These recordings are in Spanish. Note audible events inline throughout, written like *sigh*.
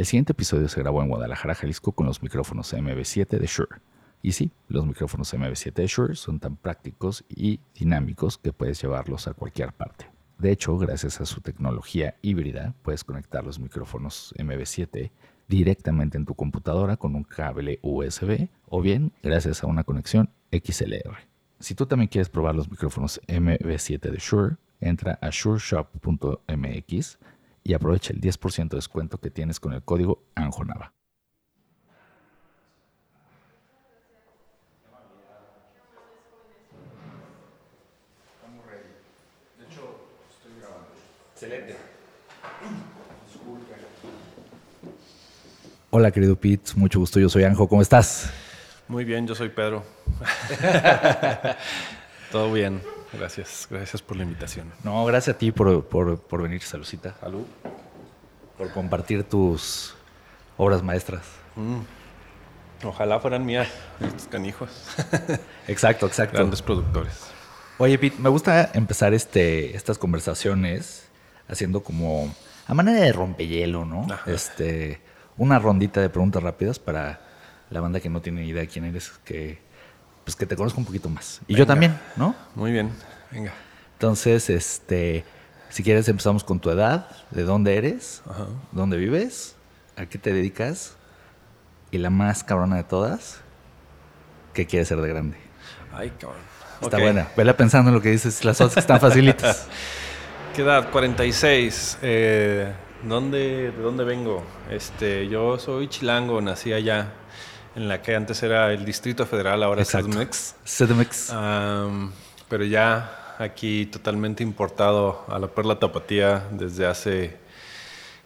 El siguiente episodio se grabó en Guadalajara, Jalisco, con los micrófonos MB7 de Shure. Y sí, los micrófonos MB7 de Shure son tan prácticos y dinámicos que puedes llevarlos a cualquier parte. De hecho, gracias a su tecnología híbrida, puedes conectar los micrófonos MB7 directamente en tu computadora con un cable USB o bien gracias a una conexión XLR. Si tú también quieres probar los micrófonos MB7 de Shure, entra a shureshop.mx y aprovecha el 10% de descuento que tienes con el código ANJONAVA. Excelente. Hola querido Pete, mucho gusto, yo soy Anjo, ¿cómo estás? Muy bien, yo soy Pedro. *laughs* *laughs* Todo bien, gracias, gracias por la invitación. No, gracias a ti por, por, por venir, Salucita. Salud. Por compartir tus obras maestras. Mm. Ojalá fueran mías, estos canijos. *laughs* exacto, exacto. Grandes productores. Oye, Pete, me gusta empezar este, estas conversaciones haciendo como a manera de rompehielo, ¿no? Este, una rondita de preguntas rápidas para la banda que no tiene idea de quién eres, que pues que te conozca un poquito más. Y yo también, ¿no? Muy bien, venga. Entonces, este, si quieres empezamos con tu edad, de dónde eres, dónde vives, a qué te dedicas y la más cabrona de todas, ¿qué quieres ser de grande? Ay, cabrón. Está buena. Vela pensando en lo que dices, las otras están facilitas. *laughs* ¿Qué edad? 46. Eh, ¿dónde, ¿De dónde vengo? Este, yo soy chilango, nací allá, en la que antes era el Distrito Federal, ahora es CDMX. CDMX. pero ya aquí totalmente importado a la Perla Tapatía desde hace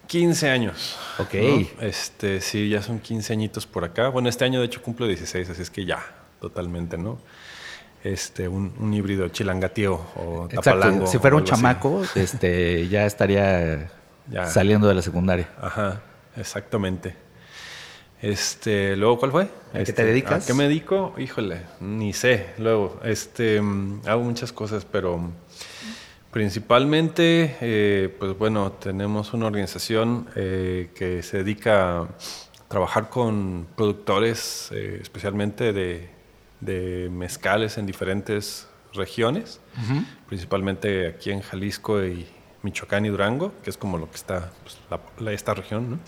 15 años. Ok. Este, sí, ya son 15 añitos por acá. Bueno, este año de hecho cumplo 16, así es que ya, totalmente, ¿no? este, un, híbrido chilangateo o tapalango. Si fuera un chamaco, este, ya estaría *laughs* saliendo de la secundaria. Ajá, exactamente. Este, luego, ¿cuál fue? ¿A qué te este, dedicas? ¿A qué me dedico? Híjole, ni sé. Luego, este, hago muchas cosas, pero principalmente, eh, pues bueno, tenemos una organización eh, que se dedica a trabajar con productores, eh, especialmente de de mezcales en diferentes regiones, principalmente aquí en Jalisco y Michoacán y Durango, que es como lo que está pues, esta región, ¿no?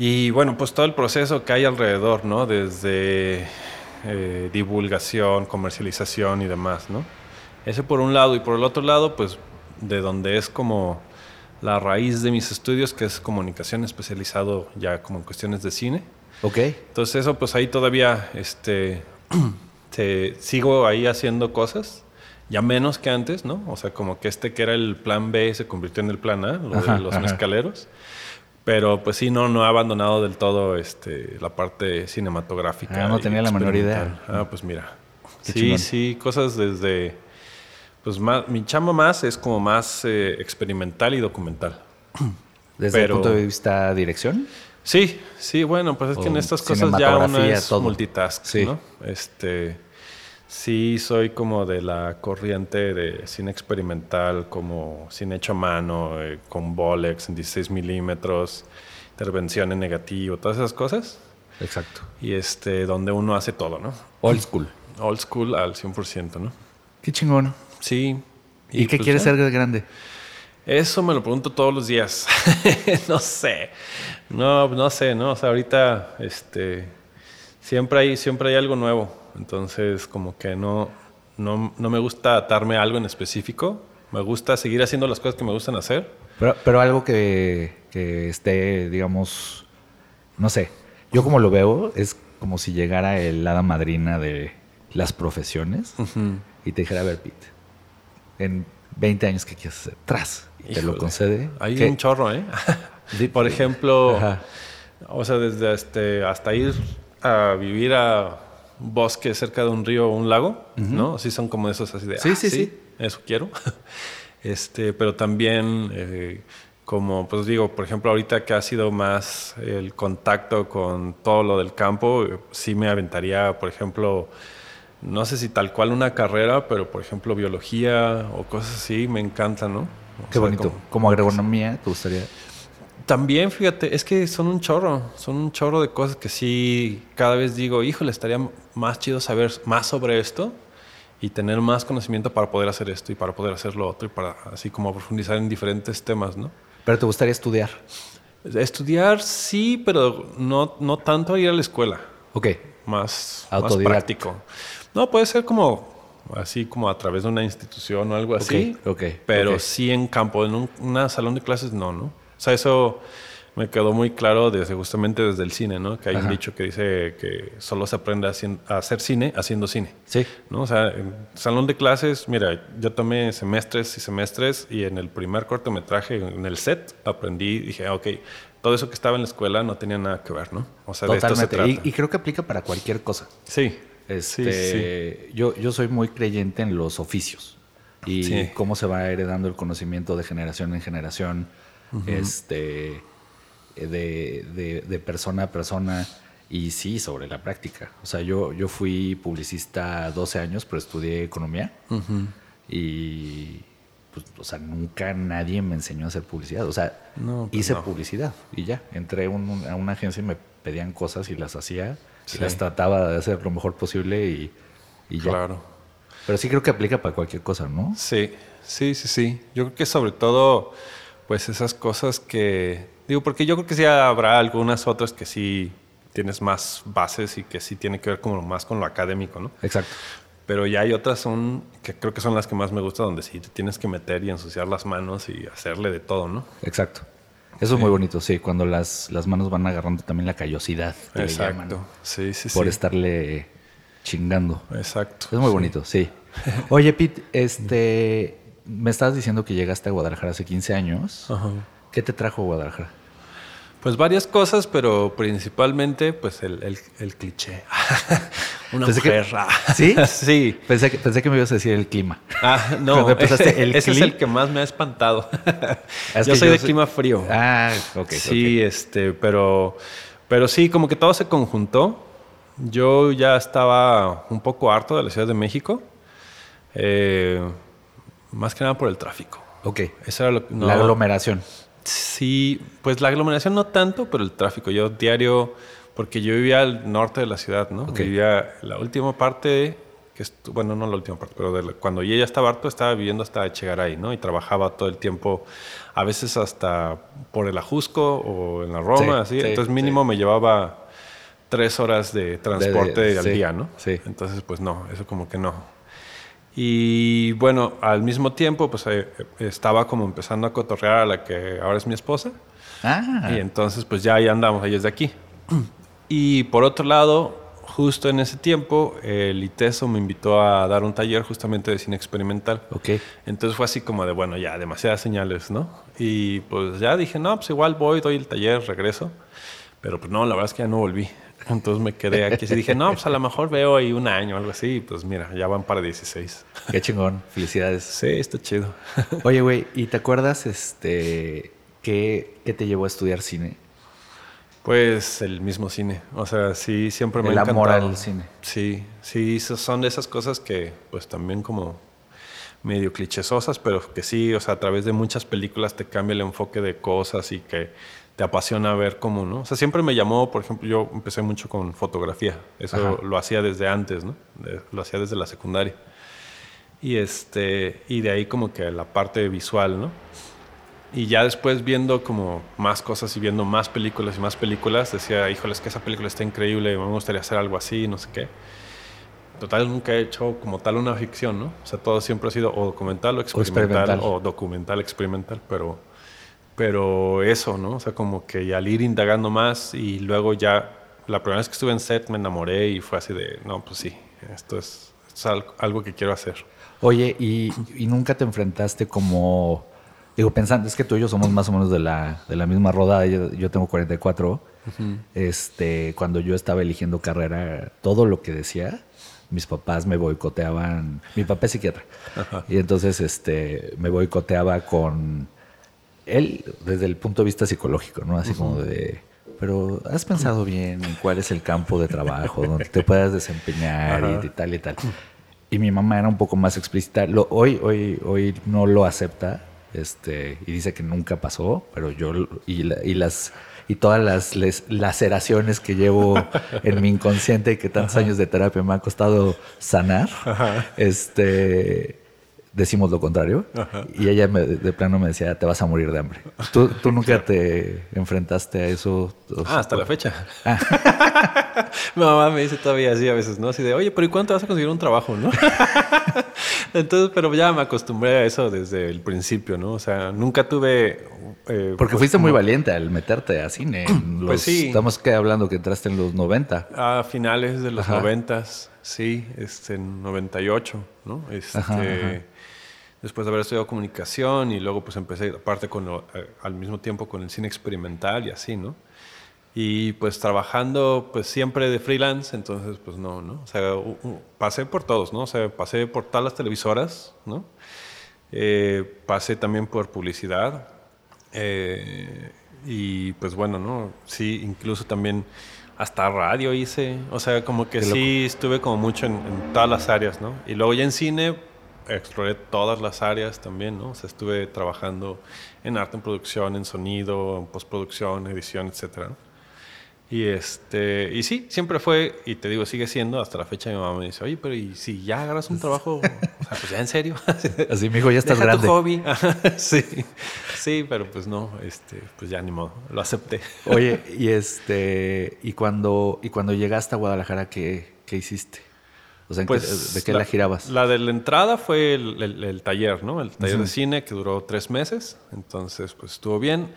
Y bueno, pues todo el proceso que hay alrededor, ¿no? Desde eh, divulgación, comercialización y demás, ¿no? Ese por un lado. Y por el otro lado, pues de donde es como la raíz de mis estudios, que es comunicación especializado ya como en cuestiones de cine. Ok. Entonces eso pues ahí todavía este, *clears throat* sigo ahí haciendo cosas, ya menos que antes, ¿no? O sea, como que este que era el plan B se convirtió en el plan A, lo de los mezcaleros. Pero pues sí, no, no he abandonado del todo este, la parte cinematográfica. Ah, no tenía la menor idea. Ah, pues mira. sí, sí, cosas desde... Pues más, mi chamba más es como más eh, experimental y documental. *clears throat* ¿Desde el punto de vista dirección? Sí, sí, bueno, pues es que en estas cosas ya uno es multitask, ¿no? Este, sí soy como de la corriente de cine experimental, como cine hecho a mano, eh, con Bolex en 16 milímetros, intervención en negativo, todas esas cosas. Exacto. Y este, donde uno hace todo, ¿no? Old school. Old school al 100%, ¿no? Qué chingón. Sí. ¿Y, qué pues quieres ser de grande? Eso me lo pregunto todos los días. *laughs* no sé. No, no sé, ¿no? O sea, ahorita este, siempre, hay, siempre hay algo nuevo. Entonces, como que no, no, no me gusta atarme a algo en específico. Me gusta seguir haciendo las cosas que me gustan hacer. Pero, pero algo que, que esté, digamos, no sé. Yo como lo veo, es como si llegara el hada madrina de las profesiones y te dijera, a ver, Pete, en 20 años, ¿qué quieres hacer? Tras te lo concede. Hay un chorro, ¿eh? *laughs* Por ejemplo, o sea, desde este, hasta ir a vivir a bosque cerca de un río o un lago, ¿no? Así son como esos así de, sí, ah, sí, sí, eso quiero. *laughs* este, pero también, eh, como pues digo, por ejemplo, ahorita que ha sido más el contacto con todo lo del campo, sí me aventaría, por ejemplo, no sé si tal cual una carrera, pero por ejemplo biología o cosas así, me encanta, ¿no? Qué bonito. Como, agronomía, ¿te gustaría? También, fíjate, es que son un chorro, son un chorro de cosas que sí, cada vez digo, híjole, estaría más chido saber más sobre esto y tener más conocimiento para poder hacer esto y para poder hacer lo otro y para así como profundizar en diferentes temas, ¿no? ¿Pero te gustaría estudiar? Estudiar sí, pero no, no tanto ir a la escuela. Ok. Más, más práctico. No, puede ser como así como a través de una institución o algo así. Ok, ok. Pero sí en campo, en un una salón de clases, no, ¿no? O sea, eso me quedó muy claro desde justamente desde el cine, ¿no? Que hay un dicho que dice que solo se aprende a, hacer cine haciendo cine. Sí. ¿no? O sea, en salón de clases, mira, yo tomé semestres y semestres y en el primer cortometraje, en el set, aprendí, dije, ah, ok, todo eso que estaba en la escuela no tenía nada que ver, ¿no? O sea, de esto se trata. Y, y, creo que aplica para cualquier cosa. Sí. Este, Yo, yo soy muy creyente en los oficios y cómo se va heredando el conocimiento de generación en generación, este, de, de, persona a persona y sí, sobre la práctica. O sea, yo, yo fui publicista 12 años, pero estudié economía y pues, o sea, nunca nadie me enseñó a hacer publicidad. O sea, pues hice publicidad y ya. Entré a una agencia y me pedían cosas y las hacía las trataba de hacer lo mejor posible y, ya. Claro. Pero sí creo que aplica para cualquier cosa, ¿no? Sí, sí, sí, sí. Yo creo que sobre todo, pues esas cosas que... Digo, porque yo creo que sí habrá algunas otras que sí tienes más bases y que sí tiene que ver como más con lo académico, ¿no? Exacto. Pero ya hay otras son que creo que son las que más me gustan, donde sí te tienes que meter y ensuciar las manos y hacerle de todo, ¿no? Exacto. Eso es muy bonito, sí, cuando las, las manos van agarrando también la callosidad. Exacto, sí, sí, Por estarle chingando. Exacto. Es muy bonito, sí. *laughs* Oye, Pete, este, me estabas diciendo que llegaste a Guadalajara hace 15 años. Ajá. ¿Qué te trajo a Guadalajara? Pues varias cosas, pero principalmente pues el, el, el cliché. *laughs* Una mujer. *laughs* ¿Sí? sí. Pensé que, pensé que me ibas a decir el clima. Ah, *laughs* no. ese, el ese es el que más me ha espantado. yo soy de clima frío. Ah, ok. Sí, este, pero, pero sí, como que todo se conjuntó. Yo ya estaba un poco harto de la Ciudad de México. Eh, más que nada por el tráfico. Ok. Eso era lo, la aglomeración. Sí, pues la aglomeración no tanto, pero el tráfico. Yo diario, porque yo vivía al norte de la ciudad, ¿no? Vivía la última parte, que bueno, no la última parte, pero cuando yo ya estaba harto, estaba viviendo hasta Echegaray, ¿no? Y trabajaba todo el tiempo, a veces hasta por el Ajusco o en la Roma, así. Entonces mínimo me llevaba tres horas de transporte al día, ¿no? Sí. Entonces, pues no, eso como que no. Y bueno, al mismo tiempo, pues eh, estaba como empezando a cotorrear a la que ahora es mi esposa. Ah. Y entonces, pues ya ahí andamos, ella es de aquí. *clears throat* Y por otro lado, justo en ese tiempo, el ITESO me invitó a dar un taller justamente de cine experimental. Ok. Entonces fue así como de, bueno, ya, demasiadas señales, ¿no? Y pues ya dije, no, pues igual voy, doy el taller, regreso. Pero pues no, la verdad es que ya no volví. Entonces me quedé aquí y dije, no, pues a lo mejor veo ahí un año o algo así. pues mira, ya van para 16. Qué chingón. Felicidades. Sí, está chido. *laughs* Oye, güey, ¿y te acuerdas este qué, te llevó a estudiar cine? Pues el mismo cine. O sea, sí, siempre me el ha amor al cine. Sí, sí, son de esas cosas que pues también como medio clichesosas, pero que sí, o sea, a través de muchas películas te cambia el enfoque de cosas y que te apasiona ver cómo, ¿no? O sea, siempre me llamó, por ejemplo, yo empecé mucho con fotografía. Eso lo hacía desde antes, ¿no? lo hacía desde la secundaria. Y, este, y de ahí como que la parte visual, ¿no? Y ya después viendo como más cosas y viendo más películas y más películas, decía, híjole, es que esa película está increíble, me gustaría hacer algo así, no sé qué. Total, nunca he hecho como tal una ficción, ¿no? O sea, todo siempre ha sido o documental o experimental. o documental experimental, pero pero eso, ¿no? O sea, como que al ir indagando más y luego ya, la primera vez que estuve en set me enamoré y fue así de, no, pues sí, esto es, algo, que quiero hacer. Oye, ¿y, nunca te enfrentaste como, digo, pensando, es que tú y yo somos más o menos de la, de la misma rodada, yo, tengo 44, este, cuando yo estaba eligiendo carrera, todo lo que decía, mis papás me boicoteaban, mi papá es psiquiatra, y entonces este, me boicoteaba con él desde el punto de vista psicológico, ¿no? Así como de, pero has pensado bien en cuál es el campo de trabajo donde te puedas desempeñar y, tal y tal. Y mi mamá era un poco más explícita. Lo, hoy, hoy, hoy no lo acepta, Este, y dice que nunca pasó, pero yo y, y las y todas las laceraciones que llevo en mi inconsciente y que tantos años de terapia me ha costado sanar, este decimos lo contrario. Y ella de plano me decía, te vas a morir de hambre. ¿Tú, tú *laughs* nunca te enfrentaste a eso? Ah, hasta la fecha. Ah. *laughs* Mi mamá me dice todavía así a veces, ¿no? Así de, oye, pero ¿y cuánto vas a conseguir un trabajo, no? *laughs* Entonces, pero ya me acostumbré a eso desde el principio, ¿no? O sea, nunca tuve eh, Porque pues, fuiste muy valiente al meterte a cine. *clears throat* pues sí. Estamos que hablando que entraste en los 90. A finales de los 90, sí, este, en 98, ¿no? Este, Después de haber estudiado comunicación y luego pues empecé aparte con eh, al mismo tiempo con el cine experimental y así, ¿no? Y pues trabajando pues siempre de freelance, entonces pues no, ¿no? O sea, pasé por todos, ¿no? O sea, pasé por todas las televisoras, ¿no? Eh, pasé también por publicidad, eh, y pues bueno, ¿no? Sí, incluso también hasta radio hice. O sea, como que sí estuve como mucho en, todas las áreas, ¿no? Y luego ya en cine exploré todas las áreas también, ¿no? O sea, estuve trabajando en arte, en producción, en sonido, en postproducción, edición, etcétera, ¿no? Y, este, y sí, siempre fue, y te digo, sigue siendo, hasta la fecha mi mamá me dice, oye, pero ¿y si ya agarras un trabajo, o sea, pues ya en serio? *laughs* Así, mi hijo, ya estás grande. tu hobby. *laughs* sí, sí, pero pues no, este, pues ya ni modo, lo acepté. Oye, y este, y cuando, y cuando llegaste a Guadalajara, ¿qué, qué hiciste? O sea, pues, ¿de qué la, girabas? La de la entrada fue el, el, taller, ¿no? El taller de cine que duró tres meses, entonces pues estuvo bien.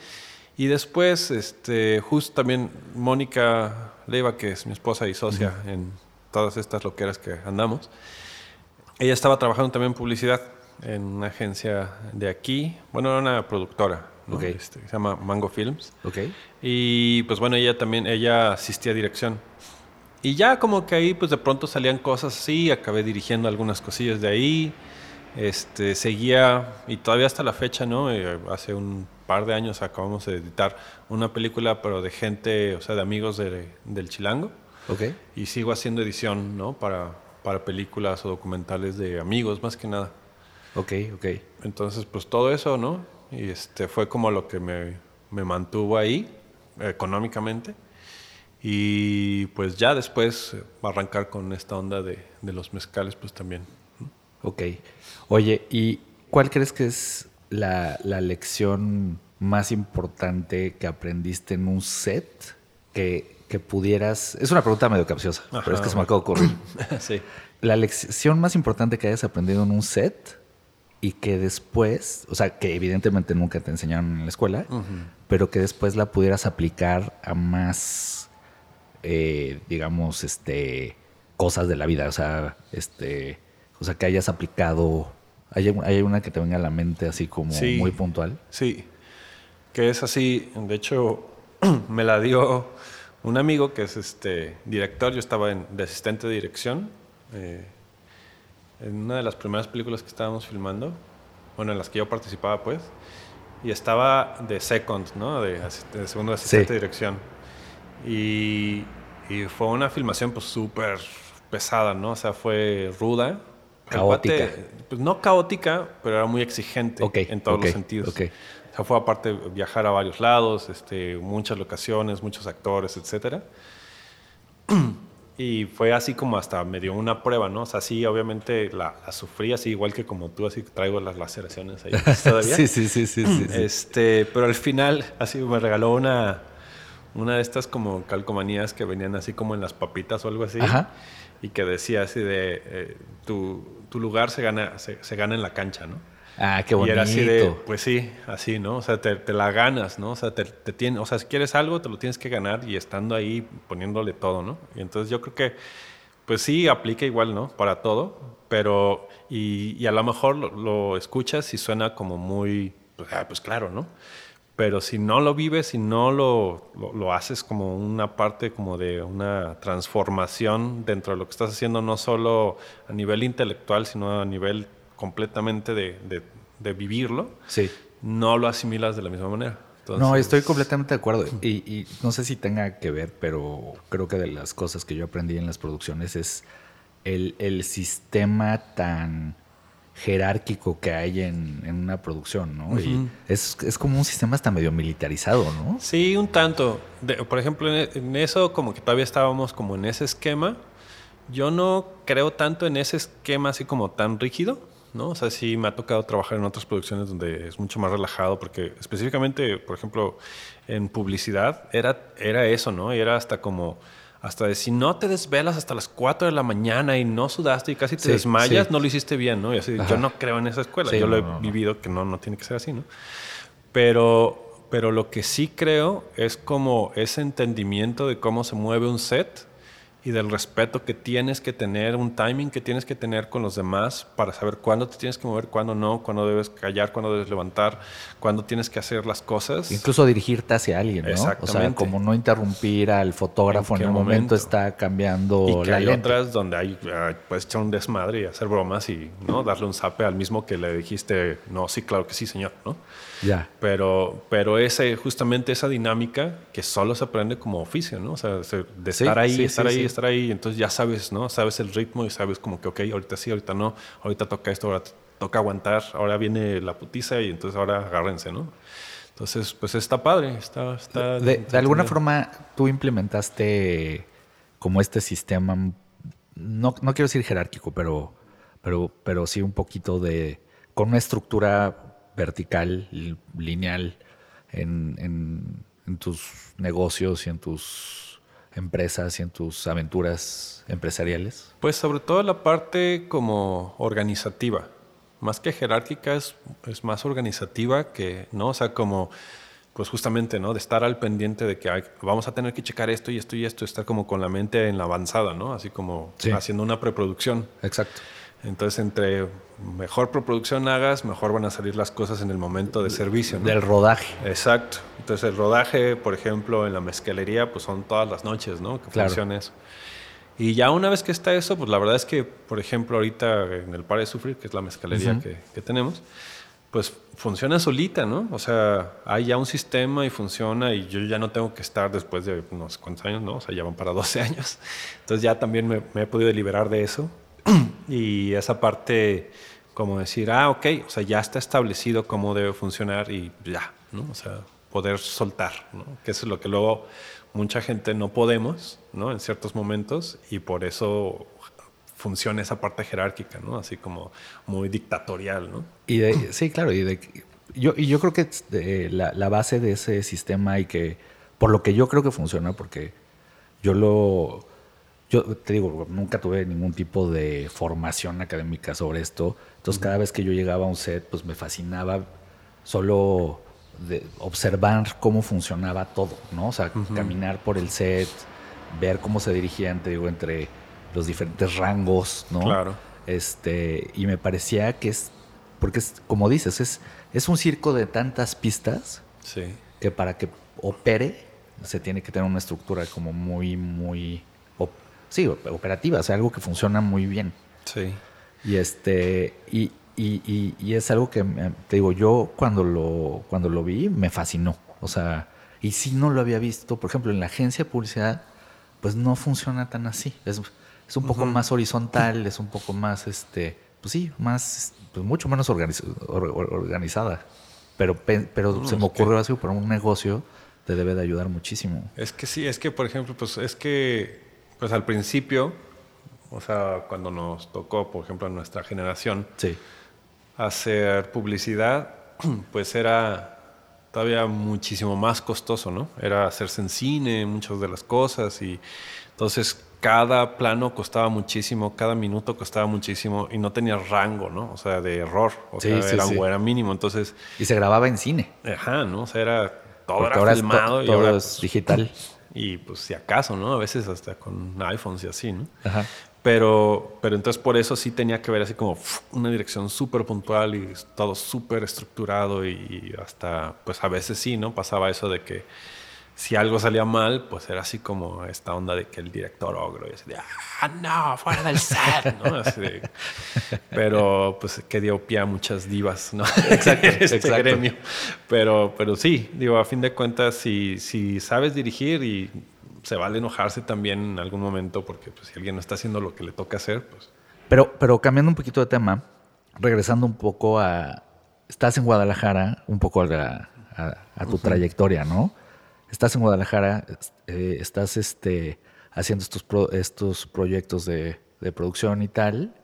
Y después, este, justo también Mónica Leiva, que es mi esposa y socia en todas estas loqueras que andamos, ella estaba trabajando también en publicidad en una agencia de aquí, bueno, era una productora, este, se llama Mango Films. Okay. Y pues bueno, ella también, ella asistía a dirección. Y ya como que ahí pues de pronto salían cosas así, acabé dirigiendo algunas cosillas de ahí, este, seguía, y todavía hasta la fecha, ¿no? Eh, hace un par de años acabamos de editar una película, pero de gente, o sea, de amigos del Chilango. Okay. Y sigo haciendo edición, ¿no? Para, para películas o documentales de amigos, más que nada. Ok, ok. Entonces, pues todo eso, ¿no? Y este fue como lo que me, me mantuvo ahí, económicamente. Y pues ya después eh, arrancar con esta onda de, de los mezcales, pues también. Ok. Oye, ¿y cuál crees que es la, lección más importante que aprendiste en un set que, que pudieras... Es una pregunta medio capciosa, pero es que se me acaba de ocurrir. *laughs* sí. La lección más importante que hayas aprendido en un set y que después, o sea, que evidentemente nunca te enseñaron en la escuela, pero que después la pudieras aplicar a más, eh, digamos, este, cosas de la vida, o sea, este, o sea, que hayas aplicado ¿Hay, una que te venga a la mente así como muy puntual? Sí, que es así. De hecho, *clears throat* me la dio un amigo que es este director. Yo estaba en, de asistente de dirección eh, en una de las primeras películas que estábamos filmando, bueno, en las que yo participaba, pues. Y estaba de second, ¿no? De, segundo asistente de dirección. Y, y, fue una filmación pues súper pesada, ¿no? O sea, fue ruda Caótica. pues no caótica, pero era muy exigente en todos los sentidos. Okay. O sea, fue aparte viajar a varios lados, este, muchas locaciones, muchos actores, etcétera. Y fue así como hasta me dio una prueba, ¿no? O sea, sí, obviamente la, sufrí así, igual que como tú, así traigo las laceraciones ahí *laughs* todavía. sí, sí, sí, sí, sí, Este, pero al final, así me regaló una, una de estas como calcomanías que venían así como en las papitas o algo así. Ajá y que decía así de eh, tu, tu, lugar se gana, se, gana en la cancha, ¿no? Ah, qué bonito. Y era así de, pues sí, así, ¿no? O sea, te, te la ganas, ¿no? O sea, te, te tiene, o sea, si quieres algo, te lo tienes que ganar y estando ahí poniéndole todo, ¿no? Y entonces yo creo que, pues sí, aplica igual, ¿no? Para todo, pero, y, y a lo mejor lo, lo, escuchas y suena como muy, pues, ah, pues claro, ¿no? Pero si no lo vives, si no lo, lo, haces como una parte como de una transformación dentro de lo que estás haciendo, no solo a nivel intelectual, sino a nivel completamente de, de, vivirlo, sí. no lo asimilas de la misma manera. no, estoy completamente de acuerdo. Y, y, no sé si tenga que ver, pero creo que de las cosas que yo aprendí en las producciones es el, el sistema tan jerárquico que hay en, una producción, ¿no? Y es, como un sistema hasta medio militarizado, ¿no? Sí, un tanto. por ejemplo, en, eso como que todavía estábamos como en ese esquema. Yo no creo tanto en ese esquema así como tan rígido, ¿no? O sea, sí me ha tocado trabajar en otras producciones donde es mucho más relajado, porque específicamente, por ejemplo, en publicidad era, era eso, ¿no? Y era hasta como hasta de si no te desvelas hasta las 4 de la mañana y no sudaste y casi te desmayas, no lo hiciste bien, ¿no? Y así, yo no creo en esa escuela, yo lo he vivido que no, no tiene que ser así, ¿no? Pero, pero lo que sí creo es como ese entendimiento de cómo se mueve un set y del respeto que tienes que tener, un timing que tienes que tener con los demás para saber cuándo te tienes que mover, cuándo no, cuándo debes callar, cuándo debes levantar, cuándo tienes que hacer las cosas. Incluso dirigirte hacia alguien, ¿no? Exactamente. O sea, como no interrumpir al fotógrafo en, el momento, está cambiando y que hay otras donde hay, puedes echar un desmadre y hacer bromas y no darle un zape al mismo que le dijiste, no, sí, claro que sí, señor, ¿no? Ya. Pero, pero ese, justamente esa dinámica que solo se aprende como oficio, ¿no? O sea, de estar ahí, estar ahí, estar ahí, entonces ya sabes, ¿no? Sabes el ritmo y sabes como que, ok, ahorita sí, ahorita no, ahorita toca esto, ahora toca aguantar, ahora viene la putiza y entonces ahora agárrense, ¿no? Entonces, pues está padre, está... está de, alguna forma, tú implementaste como este sistema, no, no quiero decir jerárquico, pero, pero, pero sí un poquito de, con una estructura vertical, lineal en, tus negocios y en tus empresas y en tus aventuras empresariales? Pues sobre todo la parte como organizativa. Más que jerárquica es, más organizativa que, ¿no? O sea, como pues justamente, ¿no? De estar al pendiente de que vamos a tener que checar esto y esto y esto, estar como con la mente en la avanzada, ¿no? Así como haciendo una preproducción. Exacto. Entonces, entre mejor preproducción hagas, mejor van a salir las cosas en el momento de servicio. Del rodaje. Exacto. Entonces, el rodaje, por ejemplo, en la mezcalería, pues son todas las noches, ¿no? Que funciona eso. Y ya una vez que está eso, pues la verdad es que, por ejemplo, ahorita en el Par de Sufrir, que es la mezcalería que, que, tenemos, pues funciona solita, ¿no? O sea, hay ya un sistema y funciona y yo ya no tengo que estar después de unos cuantos años, ¿no? O sea, ya van para 12 *laughs* años. Entonces ya también me, me he podido liberar de eso *clears throat* y esa parte como decir, ah, ok, o sea, ya está establecido cómo debe funcionar y ya, ¿no? O sea, poder soltar, ¿no? Que eso es lo que luego mucha gente no podemos, ¿no? En ciertos momentos y por eso funciona esa parte jerárquica, ¿no? Así como muy dictatorial, ¿no? Y de, sí, claro, y de, yo, y yo creo que la, la base de ese sistema y que, por lo que yo creo que funciona, porque yo lo yo te digo, nunca tuve ningún tipo de formación académica sobre esto. Entonces, cada vez que yo llegaba a un set, pues me fascinaba solo de observar cómo funcionaba todo, ¿no? O sea, caminar por el set, ver cómo se dirigían, te digo, entre los diferentes rangos, ¿no? Claro. Este, y me parecía que es, porque es, como dices, es, es un circo de tantas pistas sí. que para que opere se tiene que tener una estructura como muy, muy sí, operativa, o sea, algo que funciona muy bien. Sí. Y este, y, y, y, es algo que te digo, yo cuando lo, cuando lo vi me fascinó. O sea, y si no lo había visto, por ejemplo, en la agencia de publicidad, pues no funciona tan así. Es, es un poco más horizontal, es un poco más, este, pues sí, más, pues mucho menos organizada. Pero, pero se me ocurrió así, para un negocio te debe de ayudar muchísimo. Es que sí, es que, por ejemplo, pues es que pues al principio, o sea, cuando nos tocó, por ejemplo, en nuestra generación, hacer publicidad, *clears throat* pues era todavía muchísimo más costoso, ¿no? Era hacerse en cine, muchas de las cosas, y entonces cada plano costaba muchísimo, cada minuto costaba muchísimo y no tenía rango, ¿no? O sea, de error, o sea, era, era, mínimo, entonces... Y se grababa en cine. Ajá, ¿no? O sea, era todo era filmado y ahora es digital. Y pues si acaso, ¿no? A veces hasta con iPhones y así, ¿no? Ajá. Pero, pero entonces por eso sí tenía que ver así como una dirección súper puntual y todo súper estructurado y hasta, pues a veces sí, ¿no? Pasaba eso de que si algo salía mal, pues era así como esta onda de que el director ogro y así de, ah, no, fuera del set, ¿no? *laughs* Así de, pero pues que dio pie a muchas divas, ¿no? *laughs* Exacto, *laughs* este gremio. Pero, pero sí, digo, a fin de cuentas, si, si sabes dirigir y se vale enojarse también en algún momento porque pues, si alguien no está haciendo lo que le toca hacer, pues... Pero, pero cambiando un poquito de tema, regresando un poco a, estás en Guadalajara, un poco a, tu trayectoria, ¿no? Estás en Guadalajara, eh, estás este, haciendo estos, estos proyectos de, producción y tal,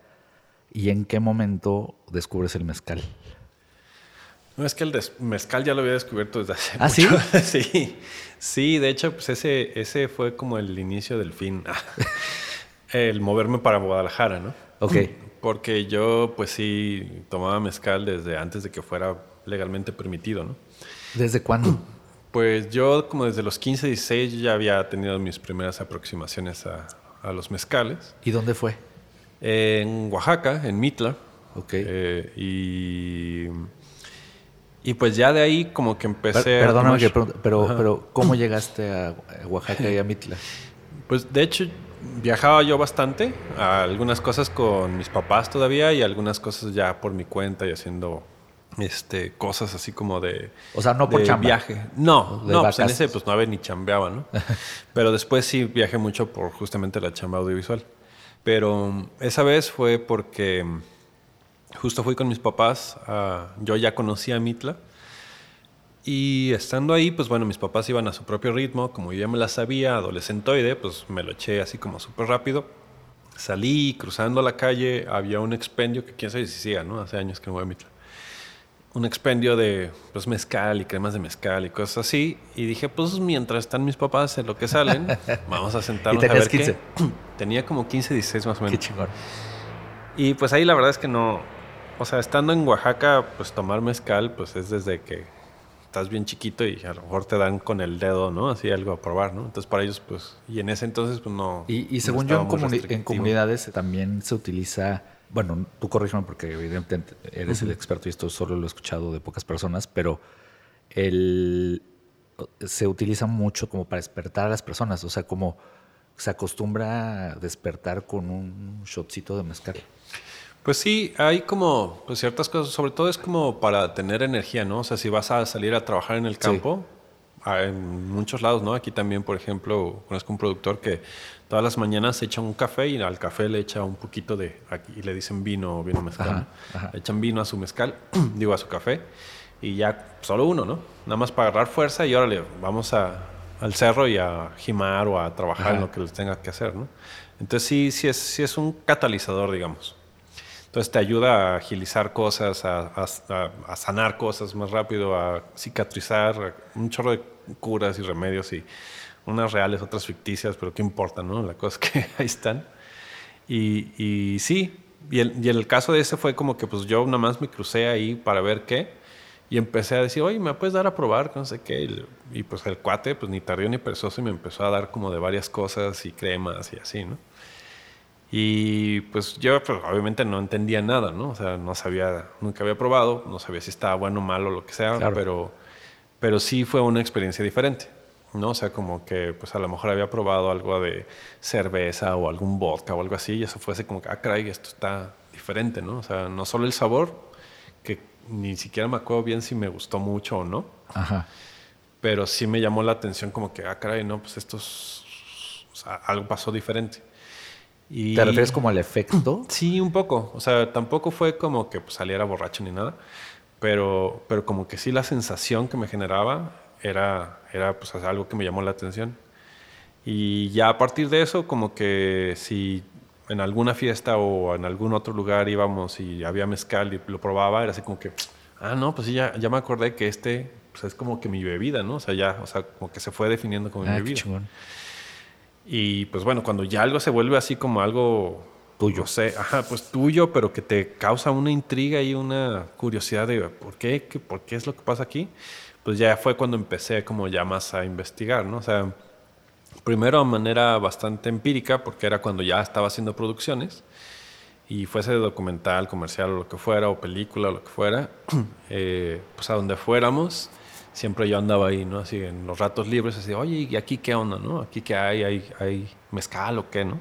¿y en qué momento descubres el mezcal? No, es que el mezcal ya lo había descubierto desde hace ¿Ah, mucho. ¿sí? *laughs* sí, sí, de hecho, pues ese, ese fue como el inicio del fin. *laughs* el moverme para Guadalajara, ¿no? Ok. Porque yo, pues sí, tomaba mezcal desde antes de que fuera legalmente permitido, ¿no? ¿Desde cuándo? Pues yo, como desde los 15, 16, ya había tenido mis primeras aproximaciones a, a los mezcales. ¿Y dónde fue? En Oaxaca, en Mitla. Ok. Eh, y, y pues ya de ahí como que empecé... perdóname que pregunte, pero, pero ¿cómo *clears throat* llegaste a Oaxaca y a Mitla? Pues de hecho viajaba yo bastante, a algunas cosas con mis papás todavía y algunas cosas ya por mi cuenta y haciendo este cosas así como de o sea no por viaje no no pues en ese pues no había ni chambeaba no *laughs* pero después sí viajé mucho por justamente la chamba audiovisual pero esa vez fue porque justo fui con mis papás yo ya conocía a Mitla y estando ahí, pues bueno, mis papás iban a su propio ritmo, como yo ya me la sabía, adolescentoide, pues me lo eché así como súper rápido. Salí cruzando la calle, había un expendio que quién sabe si siga, ¿no? Hace años que no voy a Mitla. Un expendio de pues mezcal y cremas de mezcal y cosas así. Y dije, pues mientras están mis papás en lo que salen, *laughs* vamos a sentarnos ¿Y a ver 15? *clears throat* Tenía como 15, 16 más o menos. Qué chingón. Y pues ahí la verdad es que no... O sea, estando en Oaxaca, pues tomar mezcal, pues es desde que estás bien chiquito y a lo mejor te dan con el dedo, ¿no? Así algo a probar, ¿no? Entonces para ellos, pues, y en ese entonces, pues no. Y, según yo, en, comunidades también se utiliza, bueno, tú corrígeme porque evidentemente eres el experto y esto solo lo he escuchado de pocas personas, pero el, se utiliza mucho como para despertar a las personas, o sea, como se acostumbra a despertar con un shotcito de mezcal. Pues sí, hay como pues ciertas cosas, sobre todo es como para tener energía, ¿no? O sea, si vas a salir a trabajar en el campo, en muchos lados, ¿no? Aquí también, por ejemplo, conozco un productor que todas las mañanas echa un café y al café le echa un poquito de, aquí y le dicen vino, vino mezcal. Le echan vino a su mezcal, *clears throat* digo a su café, y ya solo uno, ¿no? Nada más para agarrar fuerza y órale, vamos a, al cerro y a gimar o a trabajar en lo que les tenga que hacer, ¿no? Entonces sí, sí es, sí es un catalizador, digamos. Entonces te ayuda a agilizar cosas, a, sanar cosas más rápido, a cicatrizar, un chorro de curas y remedios y unas reales, otras ficticias, pero qué importa, ¿no? La cosa es que *laughs* ahí están. Y, y sí, y el, y el, caso de ese fue como que pues yo nada más me crucé ahí para ver qué y empecé a decir, oye, ¿me puedes dar a probar? No sé qué. Y, y pues el cuate pues ni tardío ni perezoso y me empezó a dar como de varias cosas y cremas y así, ¿no? Y pues yo pues, obviamente no entendía nada, ¿no? O sea, no sabía, nunca había probado, no sabía si estaba bueno o malo lo que sea, pero, pero sí fue una experiencia diferente, ¿no? O sea, como que pues a lo mejor había probado algo de cerveza o algún vodka o algo así y eso fuese como que, ah, caray, esto está diferente, ¿no? O sea, no solo el sabor, que ni siquiera me acuerdo bien si me gustó mucho o no, Ajá. pero sí me llamó la atención como que, ah, caray, no, pues esto es, o sea, algo pasó diferente. ¿Te refieres como al efecto? *clears throat* Sí, un poco. O sea, tampoco fue como que pues, saliera borracho ni nada, pero, pero como que sí la sensación que me generaba era, era pues, algo que me llamó la atención. Y ya a partir de eso, como que si en alguna fiesta o en algún otro lugar íbamos y había mezcal y lo probaba, era así como que, ah, no, pues sí, ya, ya me acordé que este pues, es como que mi bebida, ¿no? O sea, ya, o sea, como que se fue definiendo como mi ah, bebida. Y pues bueno, cuando ya algo se vuelve así como algo tuyo, sé, ajá, pues tuyo, pero que te causa una intriga y una curiosidad de por qué, qué, por qué es lo que pasa aquí, pues ya fue cuando empecé como ya más a investigar, ¿no? O sea, primero de manera bastante empírica, porque era cuando ya estaba haciendo producciones, y fuese documental, comercial o lo que fuera, o película o lo que fuera, *clears throat* eh, pues a donde fuéramos, siempre yo andaba ahí, ¿no? Así en los ratos libres, así, oye, ¿y aquí qué onda, no? ¿Aquí qué hay? ¿Hay, hay mezcal o qué, no?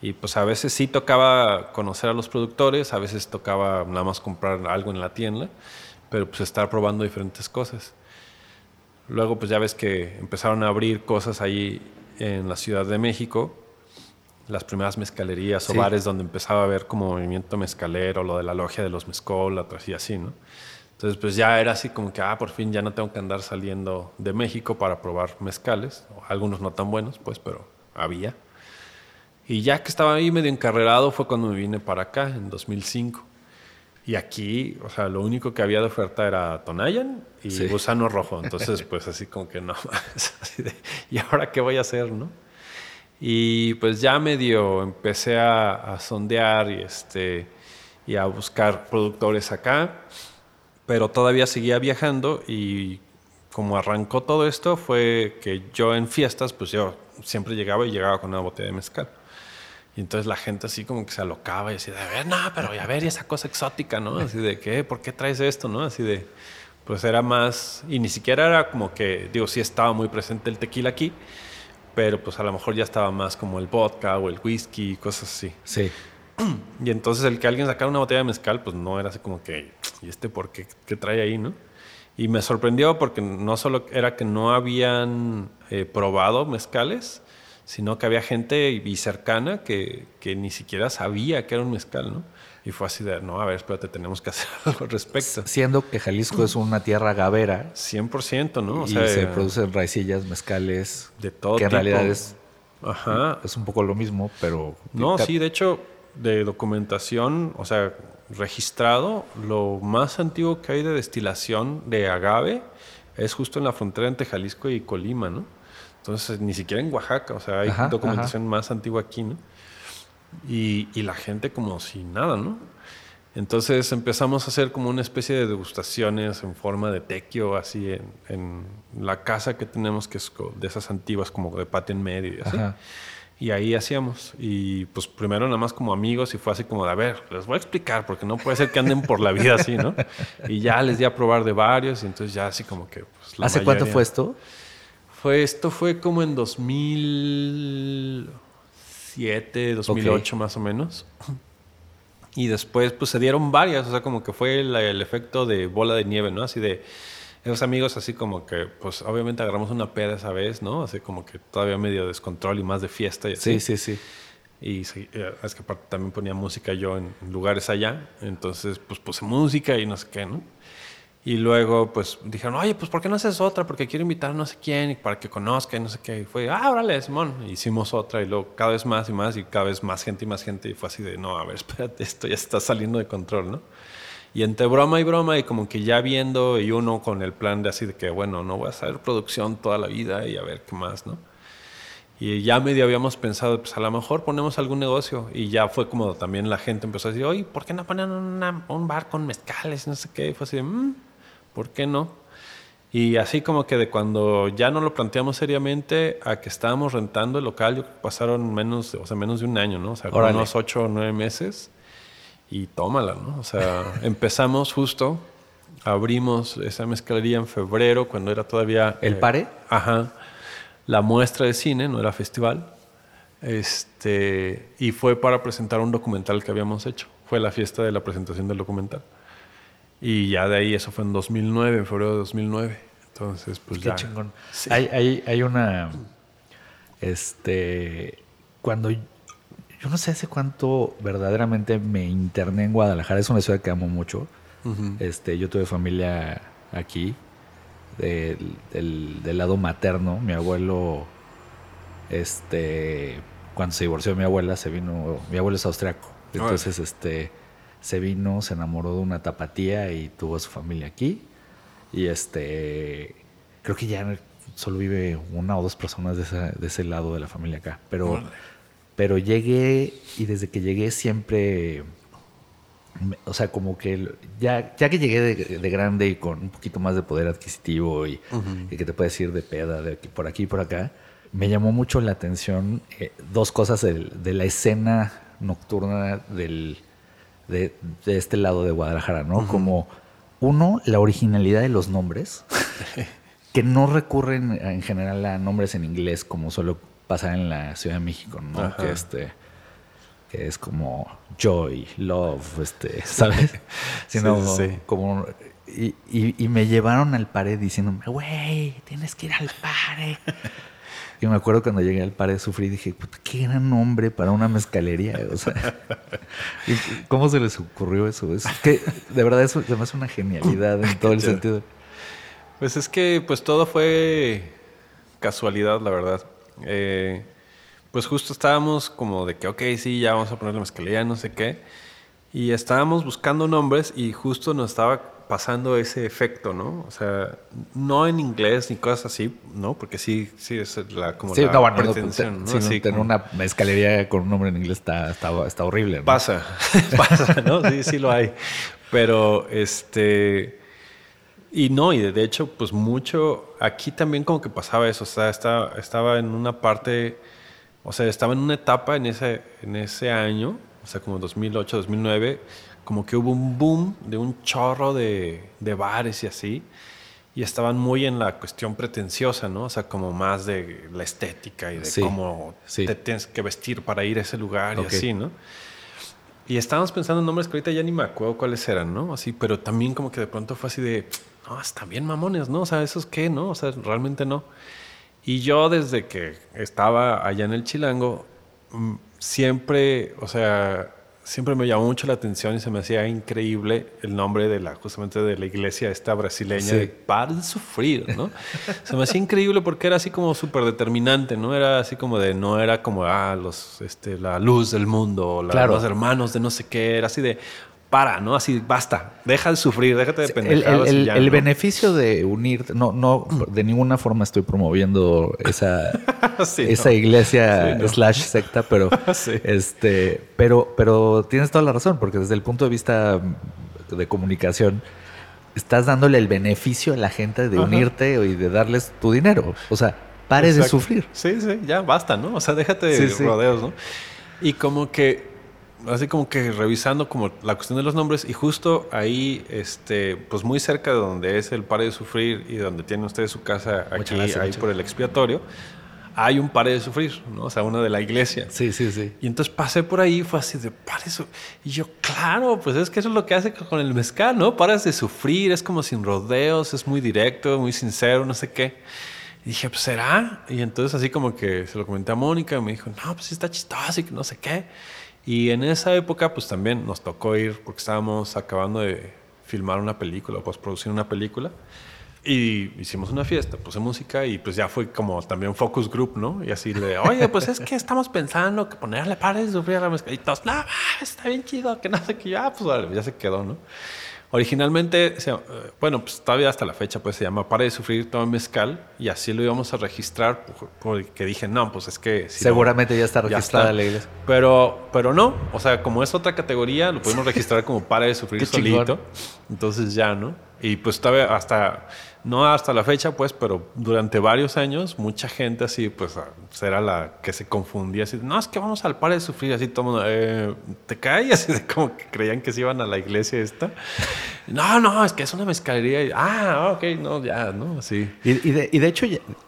Y pues a veces sí tocaba conocer a los productores, a veces tocaba nada más comprar algo en la tienda, pero pues estar probando diferentes cosas. Luego pues ya ves que empezaron a abrir cosas ahí en la Ciudad de México las primeras mezcalerías o bares donde empezaba a haber como movimiento mezcalero, lo de la logia de los mezcólatras y así, ¿no? Entonces, pues ya era así como que, ah, por fin ya no tengo que andar saliendo de México para probar mezcales, algunos no tan buenos, pues, pero había. Y ya que estaba ahí medio encarrerado fue cuando me vine para acá, en 2005. Y aquí, o sea, lo único que había de oferta era Tonayan y Gusano Rojo. Entonces, *laughs* pues así como que no, *laughs* así de, ¿y ahora qué voy a hacer, no? Y pues ya medio empecé a, sondear y, este, y a buscar productores acá, pero todavía seguía viajando y como arrancó todo esto fue que yo en fiestas, pues yo siempre llegaba y llegaba con una botella de mezcal. Y entonces la gente así como que se alocaba y decía, a ver, no, pero a ver, y esa cosa exótica, ¿no? Así de, ¿qué? ¿Por qué traes esto, no? Así de, pues era más, y ni siquiera era como que, digo, sí estaba muy presente el tequila aquí, pero pues a lo mejor ya estaba más como el vodka o el whisky, cosas así. Sí. Y entonces el que alguien sacara una botella de mezcal, pues no era así como que, ¿y este por qué, qué trae ahí, no? Y me sorprendió porque no solo era que no habían eh, probado mezcales, sino que había gente y cercana que, que, ni siquiera sabía que era un mezcal, ¿no? Y fue así de, no, a ver, espérate, tenemos que hacer *laughs* algo al respecto. Siendo que Jalisco es una tierra gavera. 100%, ¿no? O y se producen raicillas, mezcales. De todo Que en realidad es, Ajá. es un poco lo mismo, pero... No, sí, de hecho, de documentación, o sea, registrado, lo más antiguo que hay de destilación de agave es justo en la frontera entre Jalisco y Colima, ¿no? Entonces, ni siquiera en Oaxaca, o sea, hay documentación más antigua aquí, ¿no? Y, y, la gente como si nada, ¿no? Entonces empezamos a hacer como una especie de degustaciones en forma de tequio, así en, en la casa que tenemos, que es de esas antiguas, como de patio en medio y así. Y ahí hacíamos. Y pues primero nada más como amigos y fue así como de, a ver, les voy a explicar, porque no puede ser que anden por la vida así, ¿no? Y ya les di a probar de varios y entonces ya así como que... Pues, ¿Hace cuánto fue esto? Fue, esto fue como en 2007, 2008 más o menos. *clears throat* Y después pues se dieron varias, o sea, como que fue el, efecto de bola de nieve, ¿no? Así de esos amigos así como que pues obviamente agarramos una peda esa vez, ¿no? Así como que todavía medio descontrol y más de fiesta y así. Sí, sí, sí. Y eh, es que aparte también ponía música yo en lugares allá, entonces pues puse música y no sé qué, ¿no? Y luego, pues, dijeron, oye, pues, ¿por qué no haces otra? Porque quiero invitar a no sé quién para que conozca y no sé qué. Y fue, ah, órale, Simón. Hicimos otra y luego cada vez más y más y cada vez más gente y más gente. Y fue así de, no, a ver, *laughs* espérate, esto ya está saliendo de control, ¿no? Y entre broma y broma y como que ya viendo y uno con el plan de así de que, bueno, no voy a hacer producción toda la vida y a ver qué más, ¿no? Y ya medio habíamos pensado, pues a lo mejor ponemos algún negocio. Y ya fue como también la gente empezó a decir, oye, ¿por qué no ponen un bar con mezcales? No sé qué. Y fue así mmm ¿por qué no? Y así como que de cuando ya no lo planteamos seriamente a que estábamos rentando el local, yo pasaron menos, o sea, menos de un año, ¿no? O sea, unos ocho o nueve meses y tómala, ¿no? O sea, *laughs* empezamos justo, abrimos esa mezcalería en febrero, cuando era todavía... ¿El pare? Ajá. La muestra de cine, no era festival. Este, y fue para presentar un documental que habíamos hecho. Fue la fiesta de la presentación del documental. Y ya de ahí, eso fue en 2009, en febrero de 2009. Entonces, pues Qué chingón. Hay, hay, hay una. Este. Cuando. Yo no sé hace cuánto verdaderamente me interné en Guadalajara. Es una ciudad que amo mucho. este, yo tuve familia aquí. Del, del, lado materno. Mi abuelo. Este. Cuando se divorció mi abuela, se vino. Mi abuelo es austriaco. Entonces, este se vino, se enamoró de una tapatía y tuvo su familia aquí. Y este, creo que ya solo vive una o dos personas de, ese lado de la familia acá. Pero, pero llegué y desde que llegué siempre, o sea, como que ya, ya que llegué de, grande y con un poquito más de poder adquisitivo y, que te puedes ir de peda de aquí, por aquí y por acá, me llamó mucho la atención eh, dos cosas de la escena nocturna del de, este lado de Guadalajara, ¿no? Como uno, la originalidad de los nombres, *laughs* que no recurren en general a nombres en inglés como suele pasar en la Ciudad de México, ¿no? Que este que es como joy, love, este, ¿sabes? *laughs* Sino como y, y, me llevaron al pared diciéndome, güey, tienes que ir al pared. Y me acuerdo cuando llegué al par de sufrir, dije, qué gran nombre para una mezcalería. O sea, *laughs* ¿cómo se les ocurrió eso? Es que de verdad eso además es una genialidad en todo el sentido. Pues es que pues todo fue casualidad, la verdad. Eh, pues justo estábamos como de que, ok, sí, ya vamos a poner la mezcalería, no sé qué. Y estábamos buscando nombres y justo nos estaba pasando ese efecto, ¿no? O sea, no en inglés ni cosas así, ¿no? Porque sí, sí es la como sí, la no, bueno, pretensión, ¿no? Sí, tener una escalería con un nombre en inglés está, está, está horrible, ¿no? Pasa, *laughs* pasa, ¿no? Sí, sí lo hay. Pero, este... Y no, y de hecho, pues mucho... Aquí también como que pasaba eso, o sea, estaba, estaba en una parte... O sea, estaba en una etapa en ese, en ese año o sea, como 2008, 2009, como que hubo un boom de un chorro de, de bares y así, y estaban muy en la cuestión pretenciosa, ¿no? O sea, como más de la estética y de cómo te tienes que vestir para ir a ese lugar y así, ¿no? Y estábamos pensando en nombres que ahorita ya ni me acuerdo cuáles eran, ¿no? Así, pero también como que de pronto fue así de, no, están bien mamones, ¿no? O sea, ¿esos qué, no? O sea, realmente no. Y yo desde que estaba allá en el Chilango, mm, siempre, o sea, siempre me llamó mucho la atención y se me hacía increíble el nombre de la, justamente de la iglesia esta brasileña de Par de Sufrir, ¿no? se me hacía increíble porque era así como súper determinante, ¿no? Era así como de, no era como, ah, los, este, la luz del mundo, los hermanos de no sé qué, era así de, para, ¿no? Así, basta, deja de sufrir, déjate de pendejadas. El, el, beneficio de unir, no, no, de ninguna forma estoy promoviendo esa, *laughs* esa iglesia slash secta, pero, *laughs* este, pero, pero tienes toda la razón, porque desde el punto de vista de comunicación, estás dándole el beneficio a la gente de unirte y de darles tu dinero. O sea, pares de sufrir. Sí, sí, ya basta, ¿no? O sea, déjate de rodeos, ¿no? Y como que así como que revisando como la cuestión de los nombres y justo ahí, este, pues muy cerca de donde es el Pare de Sufrir y donde tiene usted su casa aquí, ahí por el expiatorio, hay un Pare de Sufrir, ¿no? O sea, una de la iglesia. Sí, sí, sí. Y entonces pasé por ahí fue así de Pare de Sufrir. Y yo, claro, pues es que eso es lo que hace con el mezcal, ¿no? Paras de sufrir, es como sin rodeos, es muy directo, muy sincero, no sé qué. Y dije, pues será. Y entonces así como que se lo comenté a Mónica y me dijo, no, pues está chistoso y que no sé qué. Y en esa época, pues también nos tocó ir, porque estábamos acabando de filmar una película, pues producir una película. Y hicimos una fiesta, puse música y pues ya fue como también focus group, ¿no? Y así le, oye, pues es que estamos pensando que ponerle pares de sufrir a la mezcla. Y todos, no, está bien chido, que no sé qué, ya, pues vale, ya se quedó, ¿no? Originalmente, eh, bueno, pues todavía hasta la fecha, pues se llama Para de Sufrir todo mezcal y así lo íbamos a registrar porque dije, no, pues es que... Seguramente ya está registrada la iglesia. Pero, pero no, o sea, como es otra categoría, lo podemos *laughs* registrar como Para de Sufrir solito. Entonces ya, ¿no? Y pues todavía hasta no hasta la fecha, pues, pero durante varios años, mucha gente así, pues, era la que se confundía, así, no, es que vamos al par de sufrir, así todo eh, te cae, *laughs* así como que creían que se iban a la iglesia esta. No, no, es que es una mezcalería. ah, ok, no, ya, ¿no? Así. Y, de, y de hecho,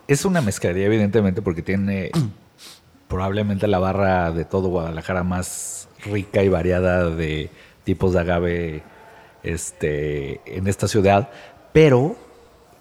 es una mezcalería, evidentemente, porque tiene *clears throat* probablemente la barra de todo Guadalajara más rica y variada de tipos de agave este, en esta ciudad, pero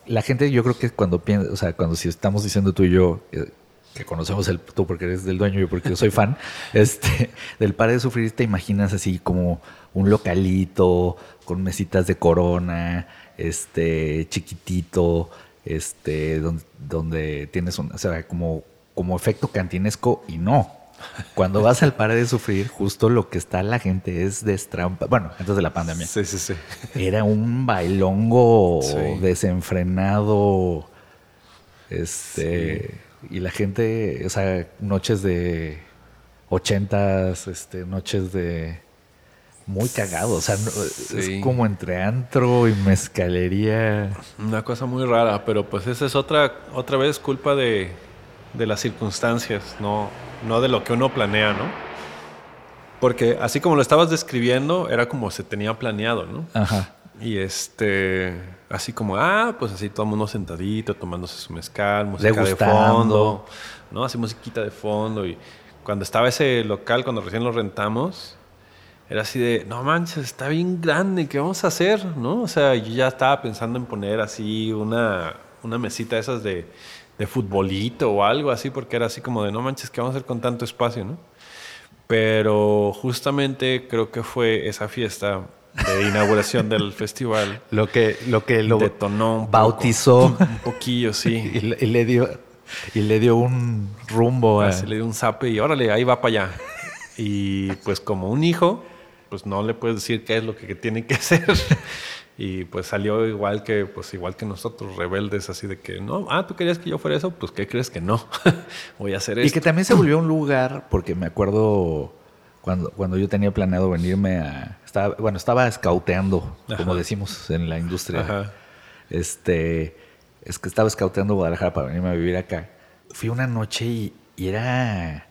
la gente yo creo que cuando piensa, o sea, cuando si estamos diciendo tú y yo, eh, que conocemos el tú porque eres del dueño y yo porque soy fan, *laughs* este, del par de sufrir te imaginas así como un localito con mesitas de corona, este, chiquitito, este, donde, donde tienes un, o sea, como, como efecto cantinesco y no. Cuando vas al par de sufrir, justo lo que está la gente es destrampa. Bueno, antes de la pandemia. Sí, sí, sí. Era un bailongo desenfrenado. Este. Y la gente, o sea, noches de ochentas, este, noches de muy cagado. O sea, es como entre antro y mezcalería. Una cosa muy rara, pero pues esa es otra, otra vez culpa de, de las circunstancias, no, no de lo que uno planea, ¿no? Porque así como lo estabas describiendo, era como se tenía planeado, ¿no? Ajá. Y este, así como, ah, pues así todo el mundo sentadito, tomándose su mezcal, música de fondo, ¿no? Así musiquita de fondo. Y cuando estaba ese local, cuando recién lo rentamos, era así de, no manches, está bien grande, ¿qué vamos a hacer? ¿No? O sea, yo ya estaba pensando en poner así una, una mesita de esas de de futbolito o algo así, porque era así como de no manches, que vamos a hacer con tanto espacio, ¿no? Pero justamente creo que fue esa fiesta de inauguración del *laughs* festival. Lo que lo, que lo detonó un bautizó. *laughs* un poquillo, sí. *laughs* y, le dio, y le dio un rumbo. A... le dio un zape y órale, ahí va para allá. Y pues como un hijo, pues no le puedes decir qué es lo que tiene que hacer. Y pues salió igual que, pues igual que nosotros, rebeldes, así de que, no, ah, tú querías que yo fuera eso, pues ¿qué crees que no? *laughs* Voy a hacer eso. Y que también se volvió un *clears throat* lugar, porque me acuerdo cuando, cuando yo tenía planeado venirme a, estaba, bueno, estaba scouteando, como decimos en la industria. Este, es que estaba scouteando Guadalajara para venirme a vivir acá. Fui una noche y, era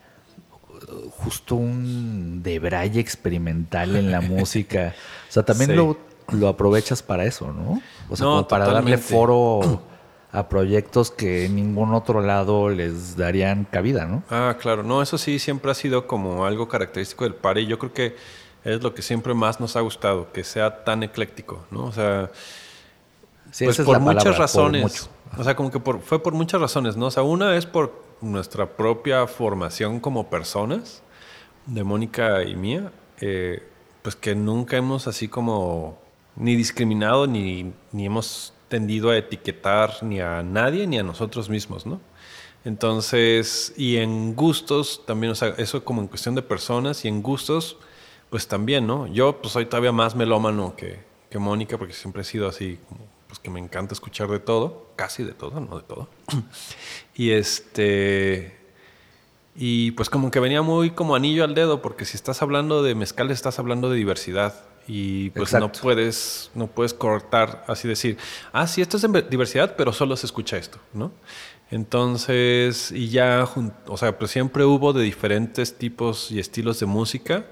justo un debraye experimental en la *laughs* música. O sea, también lo lo aprovechas para eso, ¿no? O sea, como para darle foro a proyectos que en ningún otro lado les darían cabida, ¿no? Ah, claro. No, eso sí siempre ha sido como algo característico del pare y yo creo que es lo que siempre más nos ha gustado, que sea tan ecléctico, ¿no? O sea, pues por muchas razones. o sea, como que fue por muchas razones, ¿no? O sea, una es por nuestra propia formación como personas, de Mónica y mía, eh, pues que nunca hemos así como ni discriminado ni, ni hemos tendido a etiquetar ni a nadie ni a nosotros mismos, ¿no? Entonces, y en gustos también, o sea, eso como en cuestión de personas y en gustos, pues también, ¿no? Yo pues soy todavía más melómano que, que Mónica porque siempre he sido así, pues que me encanta escuchar de todo, casi de todo, no de todo. *clears throat* y este, y pues como que venía muy como anillo al dedo porque si estás hablando de mezcal estás hablando de diversidad y pues no puedes, no puedes cortar, así decir, ah, sí, esto es diversidad, pero solo se escucha esto, ¿no? Entonces, y ya, o sea, pues siempre hubo de diferentes tipos y estilos de música,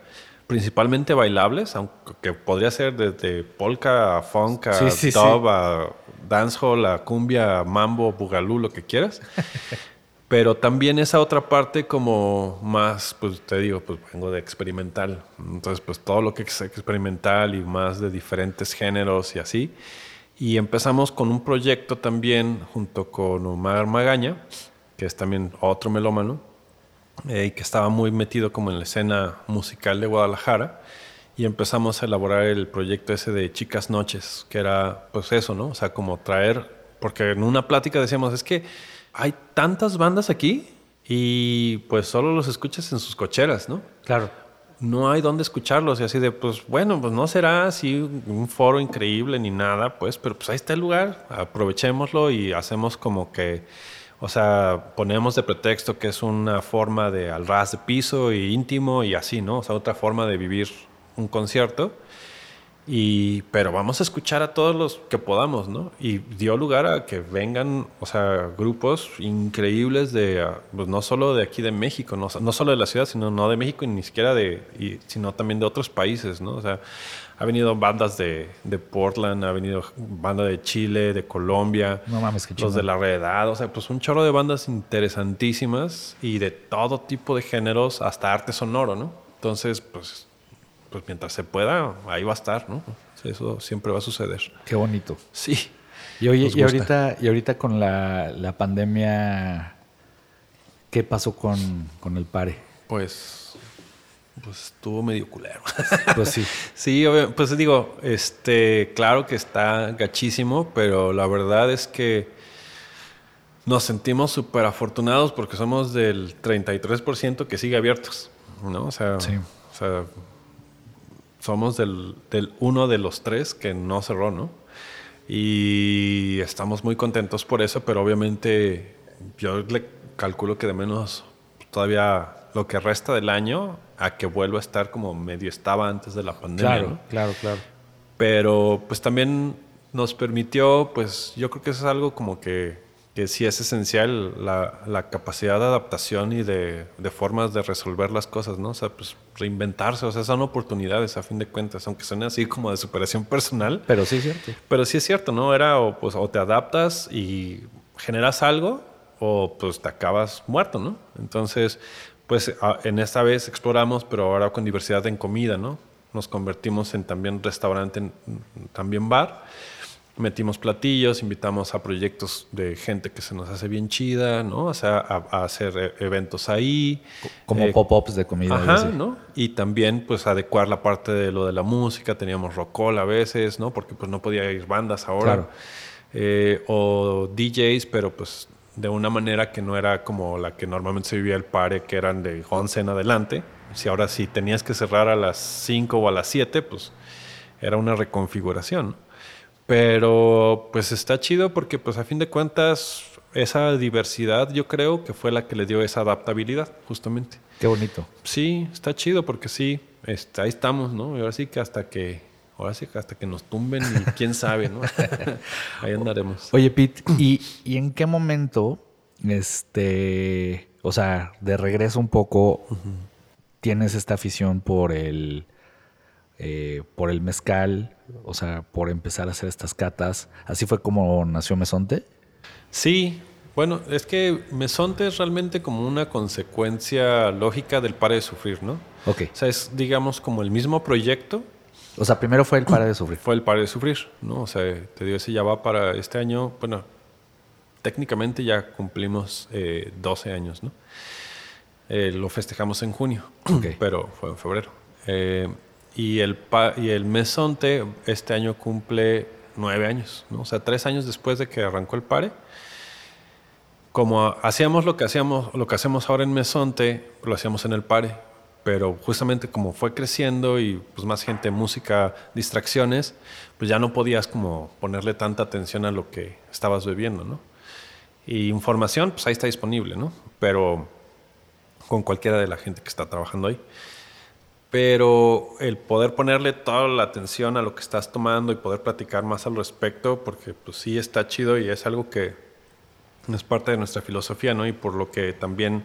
principalmente bailables, aunque podría ser desde polka a funk, a dub, a dancehall, a cumbia, mambo, bugalú, lo que quieras. *laughs* Pero también esa otra parte como más, pues te digo, pues vengo de experimental. Entonces, pues todo lo que es experimental y más de diferentes géneros y así. Y empezamos con un proyecto también junto con Omar Magaña, que es también otro melómano, eh, y que estaba muy metido como en la escena musical de Guadalajara. Y empezamos a elaborar el proyecto ese de Chicas Noches, que era pues eso, ¿no? O sea, como traer, porque en una plática decíamos, es que hay tantas bandas aquí y pues solo los escuchas en sus cocheras, ¿no? Claro. No hay dónde escucharlos y así de, pues bueno, pues no será así un foro increíble ni nada, pues, pero pues ahí está el lugar, aprovechémoslo y hacemos como que, o sea, ponemos de pretexto que es una forma de al ras de piso y íntimo y así, ¿no? O sea, otra forma de vivir un concierto y, pero vamos a escuchar a todos los que podamos, ¿no? Y dio lugar a que vengan, o sea, grupos increíbles de, ah, pues no solo de aquí de México, no, no solo de la ciudad, sino no de México y ni siquiera de, y, sino también de otros países, ¿no? O sea, ha venido bandas de, de Portland, ha venido banda de Chile, de Colombia, no mames, qué los de la redad, o sea, pues un chorro de bandas interesantísimas y de todo tipo de géneros, hasta arte sonoro, ¿no? Entonces, pues pues mientras se pueda, ahí va a estar, ¿no? Eso siempre va a suceder. Qué bonito. Sí. Y, oye, y ahorita, y ahorita con la, pandemia, ¿qué pasó con, el pare? Pues, pues estuvo medio culero. *laughs* Pues sí. sí, pues digo, este, claro que está gachísimo, pero la verdad es que nos sentimos súper afortunados porque somos del 33% que sigue abiertos, ¿no? O sea, sí. o sea somos del, uno de los tres que no cerró, ¿no? Y estamos muy contentos por eso, pero obviamente yo le calculo que de menos todavía lo que resta del año a que vuelva a estar como medio estaba antes de la pandemia. Claro, claro, claro. Pero pues también nos permitió, pues yo creo que eso es algo como que que sí es esencial la, la capacidad de adaptación y de, de, formas de resolver las cosas, ¿no? O sea, pues reinventarse, o sea, son oportunidades a fin de cuentas, aunque suene así como de superación personal. Pero sí es cierto. Pero sí es cierto, ¿no? Era o, pues, o te adaptas y generas algo o pues te acabas muerto, ¿no? Entonces, pues en esta vez exploramos, pero ahora con diversidad en comida, ¿no? Nos convertimos en también restaurante, en, también bar metimos platillos, invitamos a proyectos de gente que se nos hace bien chida, ¿no? O sea, a, hacer e, eventos ahí. Como eh, pop-ups de comida. Ajá, ¿no? Y también, pues, adecuar la parte de lo de la música. Teníamos rockall a veces, ¿no? Porque, pues, no podía ir bandas ahora. Eh, o DJs, pero, pues, de una manera que no era como la que normalmente se vivía el pare, que eran de 11 en adelante. Si ahora sí tenías que cerrar a las 5 o a las 7, pues, era una reconfiguración. Pero pues está chido porque pues a fin de cuentas esa diversidad yo creo que fue la que le dio esa adaptabilidad justamente. Qué bonito. Sí, está chido porque sí, este, ahí estamos, ¿no? Y ahora sí que hasta que ahora sí que hasta que nos tumben y quién sabe, ¿no? *laughs* ahí andaremos. Oye, Pete, ¿y, ¿y, en qué momento este, o sea, de regreso un poco tienes esta afición por el eh, por el mezcal, o sea, por empezar a hacer estas catas. ¿Así fue como nació Mesonte? Sí, bueno, es que Mesonte es realmente como una consecuencia lógica del Pare de Sufrir, ¿no? Ok. O sea, es, digamos, como el mismo proyecto. O sea, primero fue el Pare de Sufrir. Fue el Pare de Sufrir, ¿no? O sea, te digo, ese ya va para este año, bueno, técnicamente ya cumplimos 12 eh, años, ¿no? Eh, lo festejamos en junio, pero fue en febrero. Y el, y el Mesonte este año cumple nueve años, ¿no? o sea, tres años después de que arrancó el pare. Como hacíamos lo que hacíamos, lo que hacemos ahora en Mesonte, lo hacíamos en el pare, pero justamente como fue creciendo y pues más gente, música, distracciones, pues ya no podías como ponerle tanta atención a lo que estabas bebiendo, ¿no? Y información, pues ahí está disponible, ¿no? Pero con cualquiera de la gente que está trabajando ahí pero el poder ponerle toda la atención a lo que estás tomando y poder platicar más al respecto, porque pues sí está chido y es algo que es parte de nuestra filosofía, ¿no? Y por lo que también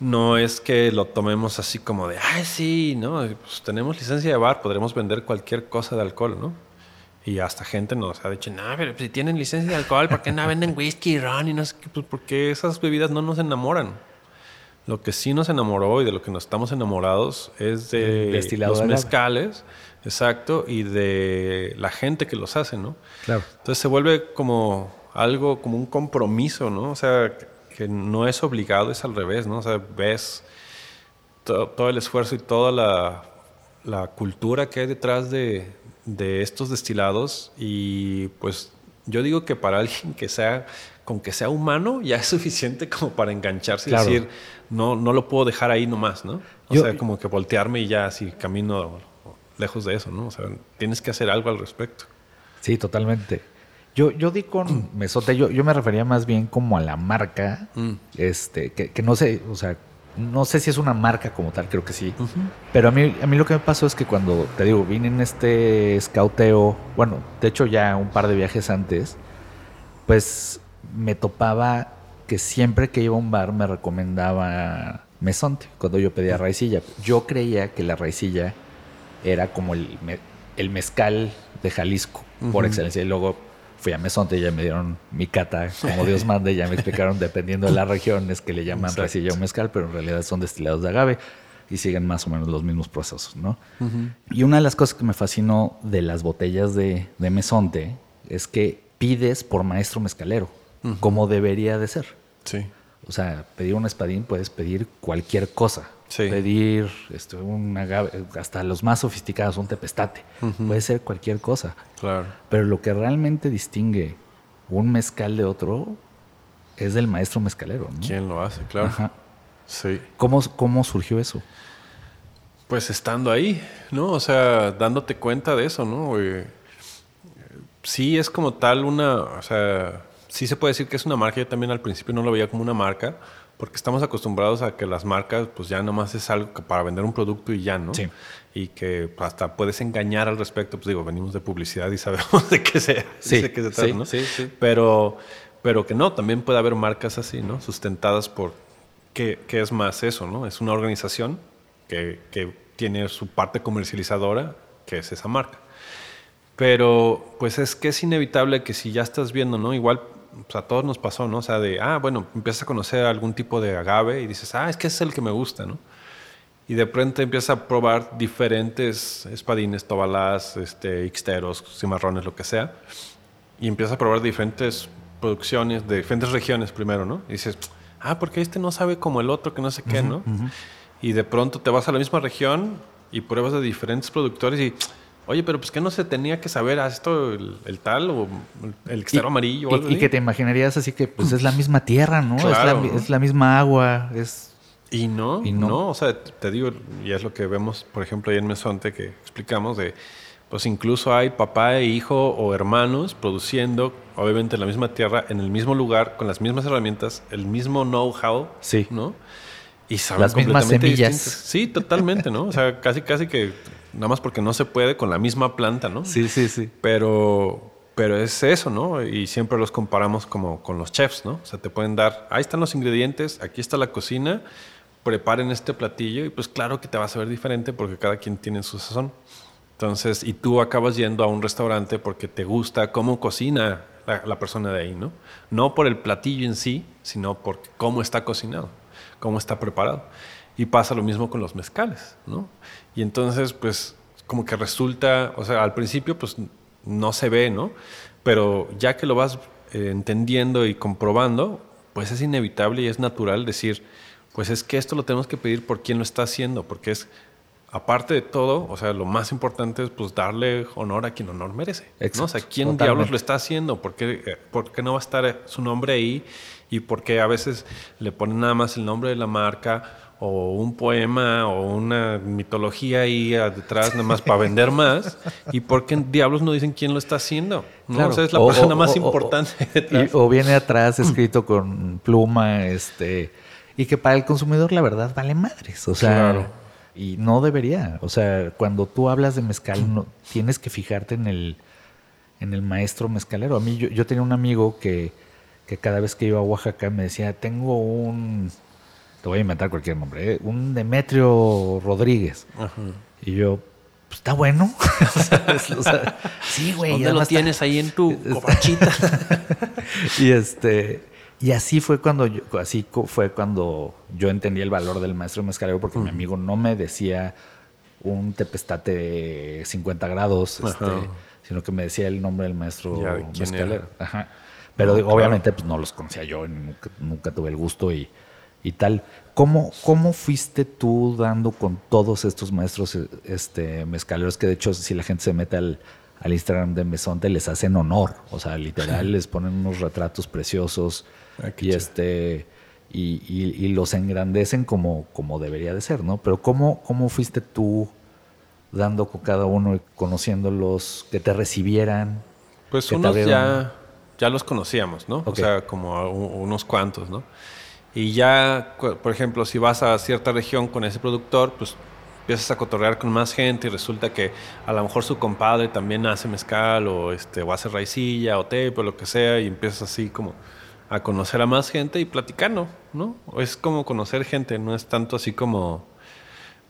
no es que lo tomemos así como de, ay, sí, ¿no? Pues tenemos licencia de bar, podremos vender cualquier cosa de alcohol, ¿no? Y hasta gente nos ha dicho, no, pero si tienen licencia de alcohol, ¿por qué no venden whisky, ron y no sé qué? Pues porque esas bebidas no nos enamoran. Lo que sí nos enamoró y de lo que nos estamos enamorados es de los mezcales, exacto, y de la gente que los hace, ¿no? Claro. Entonces se vuelve como algo, como un compromiso, ¿no? O sea, que no es obligado, es al revés, ¿no? O sea, ves todo el esfuerzo y toda la, la cultura que hay detrás de, de estos destilados y pues yo digo que para alguien que sea con que sea humano ya es suficiente como para engancharse y decir, no, no lo puedo dejar ahí nomás, ¿no? O sea, como que voltearme y ya así camino lejos de eso, ¿no? O sea, tienes que hacer algo al respecto. Sí, totalmente. Yo, yo di con *clears throat* Mesote, yo, yo me refería más bien como a la marca, mm. este, que, que, no sé, o sea, no sé si es una marca como tal, creo que sí. Pero a mí, a mí lo que me pasó es que cuando, te digo, vine en este scouteo, bueno, de hecho ya un par de viajes antes, pues me topaba que siempre que iba a un bar me recomendaba mesonte cuando yo pedía raicilla. Yo creía que la raicilla era como el, el mezcal de Jalisco, por excelencia. Y luego fui a mesonte y ya me dieron mi cata, como Dios *laughs* manda, y ya me explicaron, dependiendo de las regiones, que le llaman raicilla o mezcal, pero en realidad son destilados de agave y siguen más o menos los mismos procesos, ¿no? Y una de las cosas que me fascinó de las botellas de, de mesonte es que pides por maestro mezcalero como debería de ser. Sí. O sea, pedir un espadín puedes pedir cualquier cosa. Sí. Pedir este, un agave, hasta los más sofisticados, un tepestate. Puede ser cualquier cosa. Claro. Pero lo que realmente distingue un mezcal de otro es del maestro mezcalero. ¿no? ¿Quién lo hace? Claro. Ajá. Sí. ¿Cómo, ¿Cómo surgió eso? Pues estando ahí, ¿no? O sea, dándote cuenta de eso, ¿no? sí, es como tal una, o sea, sí se puede decir que es una marca. Yo también al principio no lo veía como una marca, porque estamos acostumbrados a que las marcas, pues ya nomás es algo para vender un producto y ya, ¿no? Sí. Y que hasta puedes engañar al respecto. Pues digo, venimos de publicidad y sabemos *laughs* de qué se, sí, de qué se trata, ¿no? Sí, sí. Pero, pero que no, también puede haber marcas así, ¿no? Sustentadas por. ¿Qué, qué es más eso, no? Es una organización que, que tiene su parte comercializadora, que es esa marca. Pero pues es que es inevitable que si ya estás viendo, ¿no? Igual a todos nos pasó, ¿no? O sea, de, ah, bueno, empiezas a conocer algún tipo de agave y dices, ah, es que es el que me gusta, ¿no? y de pronto empiezas a probar diferentes espadines, tobalás, este, ixteros, cimarrones, lo que sea, y empiezas a probar diferentes producciones de diferentes regiones primero, ¿no? Y dices, ah, porque este no sabe como el otro, que no sé qué, ¿no? Y de pronto te vas a la misma región y pruebas de diferentes productores y, oye, pero pues que no se tenía que saber a esto el, tal o el extero amarillo o algo y, que te imaginarías así que pues es la misma tierra, ¿no? es, la, es la misma agua, es y no, y no, o sea, te digo, y es lo que vemos, por ejemplo, ahí en Mesonte que explicamos de, pues incluso hay papá e hijo o hermanos produciendo, obviamente en la misma tierra, en el mismo lugar, con las mismas herramientas, el mismo know-how, sí. ¿no? Y saben las mismas semillas. Sí, totalmente, ¿no? O sea, *laughs* casi, casi que nada más porque no se puede con la misma planta, ¿no? Sí, sí, sí. Pero, pero es eso, ¿no? Y siempre los comparamos como con los chefs, ¿no? O sea, te pueden dar, ahí están los ingredientes, aquí está la cocina, preparen este platillo y pues claro que te vas a ver diferente porque cada quien tiene su sazón. Entonces, y tú acabas yendo a un restaurante porque te gusta cómo cocina la, persona de ahí, ¿no? No por el platillo en sí, sino por cómo está cocinado, cómo está preparado. Y pasa lo mismo con los mezcales, ¿no? Y entonces, pues, como que resulta, o sea, al principio, pues, no se ve, ¿no? Pero ya que lo vas eh, entendiendo y comprobando, pues es inevitable y es natural decir, pues es que esto lo tenemos que pedir por quien lo está haciendo, porque es, aparte de todo, o sea, lo más importante es pues darle honor a quien honor merece. ¿no? O sea, ¿quién diablos lo está haciendo? ¿Por qué, eh, ¿Por qué no va a estar su nombre ahí? Y por qué a veces le ponen nada más el nombre de la marca o un poema o una mitología ahí detrás nada más para vender más y por qué diablos no dicen quién lo está haciendo ¿no? o sea, es la persona más importante detrás. o viene atrás escrito con pluma este y que para el consumidor la verdad vale madres. O sea, y no debería. O sea, cuando tú hablas de mezcal, no, tienes que fijarte en el, en el maestro mezcalero. A mí, yo, yo tenía un amigo que, que cada vez que iba a Oaxaca me decía, tengo un, te voy a inventar cualquier nombre, ¿eh? un Demetrio Rodríguez. Y yo, pues está bueno. *laughs* *laughs* sí, güey. ¿Dónde lo tienes ahí en tu *laughs* copachita? y este y así fue cuando yo, así fue cuando yo entendí el valor del maestro mezcalero, porque mi amigo no me decía un tepestate de 50 grados, este, sino que me decía el nombre del maestro mezcalero. Pero obviamente pues, no los conocía yo, nunca, tuve el gusto y, y tal. ¿Cómo, ¿Cómo, fuiste tú dando con todos estos maestros este, mezcaleros? Que de hecho, si la gente se mete al, al Instagram de Mesonte, les hacen honor. O sea, literal, *laughs* les ponen unos retratos preciosos. Ah, y este y, los engrandecen como, como debería de ser, ¿no? Pero ¿cómo, cómo fuiste tú dando con cada uno y conociéndolos, que te recibieran? Pues unos ya, ya los conocíamos, ¿no? O sea, como unos cuantos, ¿no? Y ya, por ejemplo, si vas a cierta región con ese productor, pues empiezas a cotorrear con más gente y resulta que a lo mejor su compadre también hace mezcal o, este, o hace raicilla o té, o lo que sea, y empiezas así como a conocer a más gente y platicando, ¿no? Es como conocer gente, no es tanto así como,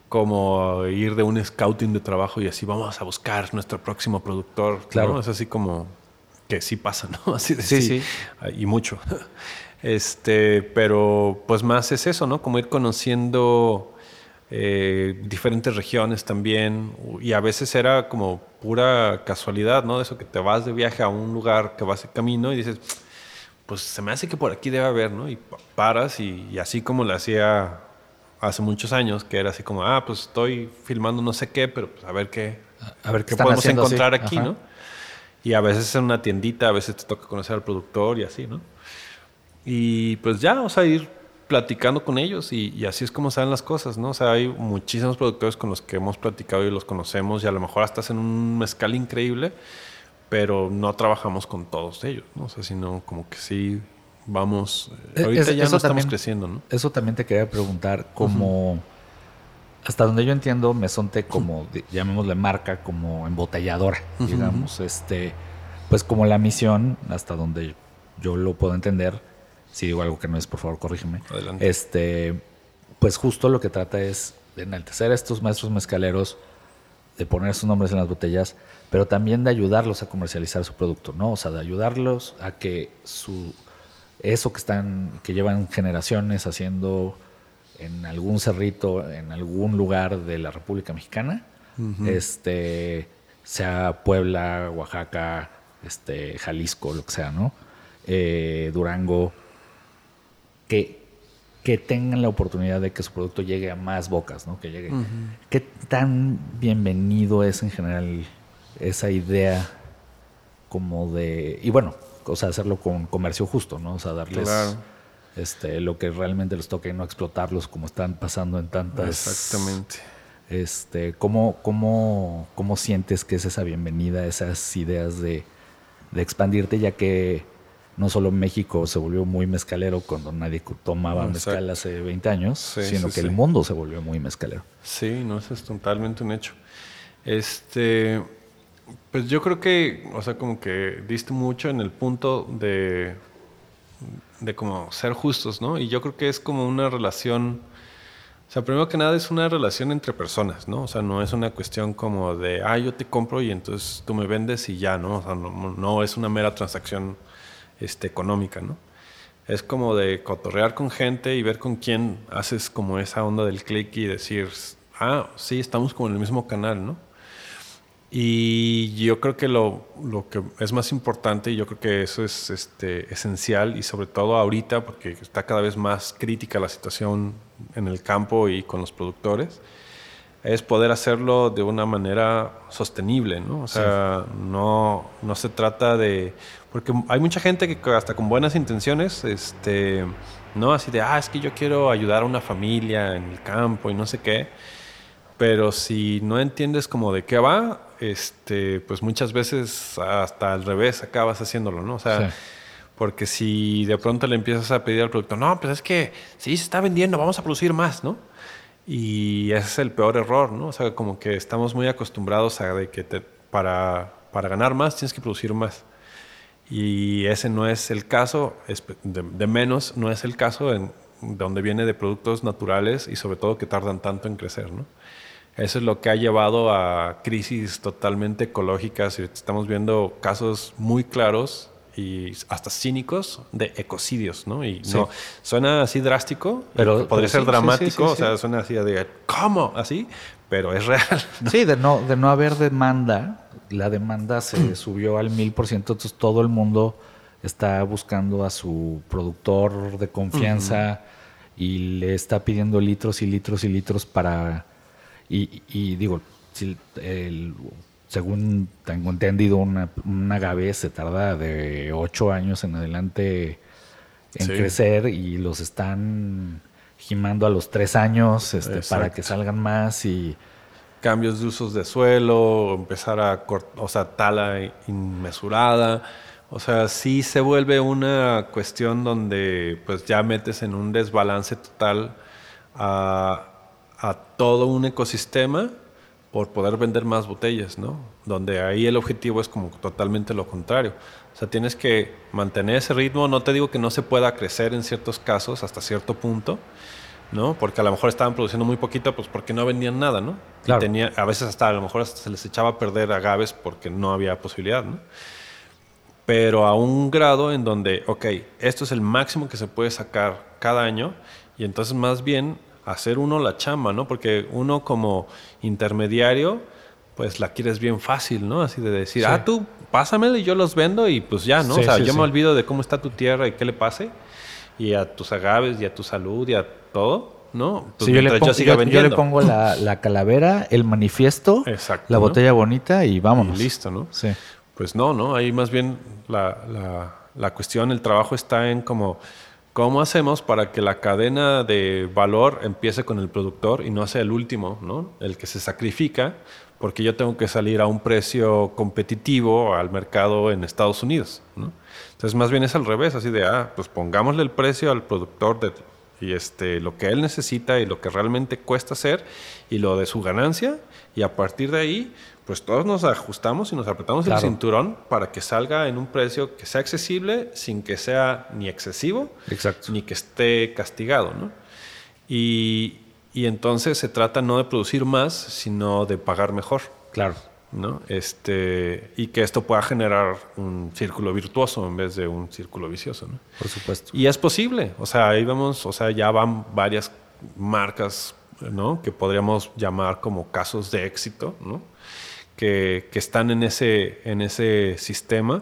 como ir de un scouting de trabajo y así vamos a buscar nuestro próximo productor. Claro. Es así como que sí pasa, ¿no? *laughs* Así de sí, sí, Y mucho. Este, pero pues más es eso, ¿no? Como ir conociendo eh, diferentes regiones también. Y a veces era como pura casualidad, ¿no? De eso que te vas de viaje a un lugar que vas de camino y dices pues se me hace que por aquí debe haber, ¿no? Y paras y, así como lo hacía hace muchos años, que era así como, ah, pues estoy filmando no sé qué, pero pues a ver qué, a ver qué podemos encontrar aquí, ¿no? Y a veces en una tiendita, a veces te toca conocer al productor y así, ¿no? Y pues ya, o sea, ir platicando con ellos y, y, así es como salen las cosas, ¿no? O sea, hay muchísimos productores con los que hemos platicado y los conocemos y a lo mejor hasta hacen un mezcal increíble pero no trabajamos con todos ellos, ¿no? O sea, sino como que sí vamos... Eh, ahorita ya no estamos creciendo, ¿no? Eso también te quería preguntar, como... Hasta donde yo entiendo, Mesonte como, llamémosle marca, como embotelladora, digamos, este... Pues como la misión, hasta donde yo lo puedo entender, si digo algo que no es, por favor, corrígeme. Adelante. Este, pues justo lo que trata es de enaltecer a estos maestros mezcaleros, de poner sus nombres en las botellas, pero también de ayudarlos a comercializar su producto, ¿no? O sea, de ayudarlos a que su eso que están que llevan generaciones haciendo en algún cerrito, en algún lugar de la República Mexicana, este, sea Puebla, Oaxaca, este, Jalisco, lo que sea, ¿no? Eh, Durango, que, que tengan la oportunidad de que su producto llegue a más bocas, ¿no? Que llegue. ¿Qué tan bienvenido es en general esa idea como de. Y bueno, o sea, hacerlo con comercio justo, ¿no? O sea, darles este, lo que realmente les toca y no explotarlos como están pasando en tantas. Exactamente. Este, ¿cómo, cómo, cómo sientes que es esa bienvenida, esas ideas de, de expandirte, ya que no solo México se volvió muy mezcalero cuando nadie tomaba mezcal hace 20 años, sino que el mundo se volvió muy mezcalero. Sí, no, eso es totalmente un hecho. Este, pues yo creo que, o sea, como que diste mucho en el punto de, de como ser justos, ¿no? Y yo creo que es como una relación, o sea, primero que nada es una relación entre personas, ¿no? O sea, no es una cuestión como de, ah, yo te compro y entonces tú me vendes y ya, ¿no? O sea, no, es una mera transacción este, económica, ¿no? Es como de cotorrear con gente y ver con quién haces como esa onda del click y decir, ah, sí, estamos como en el mismo canal, ¿no? Y yo creo que lo, lo, que es más importante, y yo creo que eso es este, esencial, y sobre todo ahorita, porque está cada vez más crítica la situación en el campo y con los productores, es poder hacerlo de una manera sostenible, ¿no? O sea, no, no se trata de... Porque hay mucha gente que hasta con buenas intenciones, este, ¿no? Así de, ah, es que yo quiero ayudar a una familia en el campo y no sé qué. Pero si no entiendes como de qué va, este, pues muchas veces hasta al revés acabas haciéndolo, ¿no? O sea, porque si de pronto le empiezas a pedir al producto, no, pues es que sí se está vendiendo, vamos a producir más, ¿no? Y ese es el peor error, ¿no? O sea, como que estamos muy acostumbrados a de que para, para ganar más tienes que producir más. Y ese no es el caso, de, de, menos no es el caso en donde viene de productos naturales y sobre todo que tardan tanto en crecer, ¿no? Eso es lo que ha llevado a crisis totalmente ecológicas. Estamos viendo casos muy claros y hasta cínicos de ecocidios, ¿no? Y no suena así drástico, pero podría ser dramático, o sea, suena así de ¿cómo? Así, pero es real. *laughs* Sí, de no de no haber demanda, la demanda se subió al mil por ciento, entonces todo el mundo está buscando a su productor de confianza y le está pidiendo litros y litros y litros para y, digo, según tengo entendido, una, agave se tarda de ocho años en adelante en crecer y los están gimando a los tres años este, para que salgan más y cambios de usos de suelo, empezar a cortar, o sea, tala inmesurada. O sea, sí se vuelve una cuestión donde pues ya metes en un desbalance total a, a todo un ecosistema por poder vender más botellas, ¿no? Donde ahí el objetivo es como totalmente lo contrario. O sea, tienes que mantener ese ritmo. No te digo que no se pueda crecer en ciertos casos hasta cierto punto, ¿no? Porque a lo mejor estaban produciendo muy poquito, pues porque no vendían nada, ¿no? Claro. tenía, a veces hasta a lo mejor hasta se les echaba a perder agaves porque no había posibilidad, ¿no? Pero a un grado en donde, ok, esto es el máximo que se puede sacar cada año y entonces más bien hacer uno la chamba, ¿no? Porque uno como intermediario, pues la quieres bien fácil, ¿no? Así de decir, ah, tú pásamelo y yo los vendo y pues ya, ¿no? o sea, yo me olvido de cómo está tu tierra y qué le pase y a tus agaves y a tu salud y a todo. ¿no? Pues yo, le pongo, yo, le pongo, la, calavera, el manifiesto, la botella bonita y vámonos. listo, ¿no? Sí. Pues no, ¿no? Ahí más bien la, la, la cuestión, el trabajo está en como ¿Cómo hacemos para que la cadena de valor empiece con el productor y no sea el último, ¿no? el que se sacrifica, porque yo tengo que salir a un precio competitivo al mercado en Estados Unidos? ¿no? Entonces, más bien es al revés, así de, ah, pues pongámosle el precio al productor de, y este, lo que él necesita y lo que realmente cuesta hacer y lo de su ganancia, y a partir de ahí, pues todos nos ajustamos y nos apretamos el cinturón para que salga en un precio que sea accesible sin que sea ni excesivo ni que esté castigado. ¿no? Y, y, entonces se trata no de producir más, sino de pagar mejor. Claro. ¿no? Este, y que esto pueda generar un círculo virtuoso en vez de un círculo vicioso. ¿no? Por supuesto. Y es posible, o sea, ahí vemos, o sea, ya van varias marcas, ¿no? Que podríamos llamar como casos de éxito, ¿no? Que, que están en ese, en ese sistema